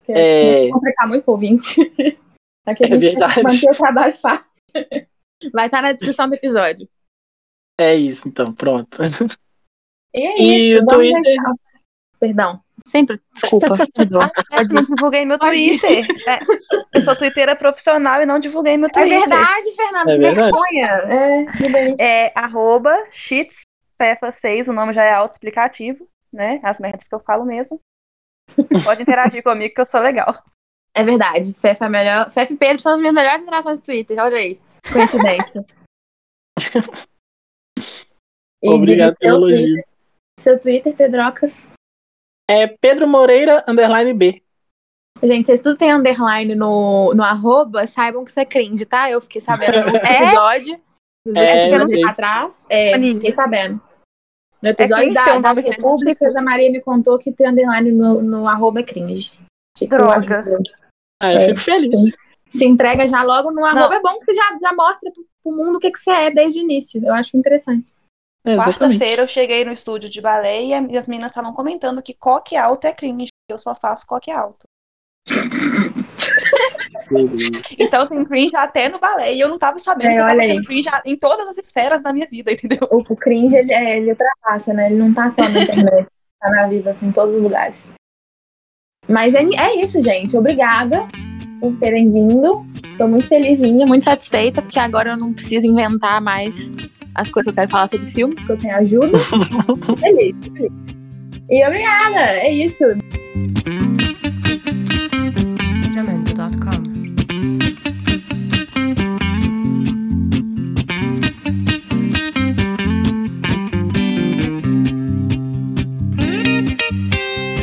É. não complicar muito pro ouvinte. Aqui a É gente tem que verdade. manter o trabalho fácil. Vai estar na descrição do episódio. É isso, então, pronto. E é E isso. o vamos Twitter? Perdão. Sempre. Desculpa. perdoa. É, não divulguei meu. Twitter. É, eu sou twitteira profissional e não divulguei meu É Twitter. verdade, Fernando. É que verdade. vergonha. É, tudo bem. É arroba cheatspefa6, o nome já é autoexplicativo, né? As merdas que eu falo mesmo. Pode interagir comigo que eu sou legal. É verdade. Fefa é melhor. Fefa e Pedro são as minhas melhores interações do Twitter. Olha aí. Coincidência. Obrigado pelo seu elogio. Seu Twitter, Pedrocas. É Pedro Moreira, underline B. Gente, vocês tudo tem underline no, no arroba, saibam que isso é cringe, tá? Eu fiquei sabendo no É? episódio, dos É, episódios eu sei. atrás. É, fiquei sabendo. No episódio cringe da, nome Repúblicas, a Maria me contou que ter underline no, no arroba é cringe. Fica Droga. Ah, eu É. fico feliz. Se entrega já logo no arroba, é bom que você já, já mostra pro, pro mundo o que, que você é desde o início. Eu acho interessante. É. Quarta-feira eu cheguei no estúdio de balé e as meninas estavam comentando que coque alto é cringe. Eu só faço coque alto. Então tem cringe até no balé. E eu não tava sabendo É, que eu tava olha aí. cringe em todas as esferas da minha vida, entendeu? O, o cringe, ele, é, ele ultrapassa, né? Ele não tá só na internet, tá na vida, em todos os lugares. Mas é, é isso, gente. Obrigada por terem vindo. Estou muito felizinha, muito satisfeita, porque agora eu não preciso inventar mais as coisas que eu quero falar sobre o filme, porque eu tenho ajuda. feliz, feliz. E obrigada, é isso.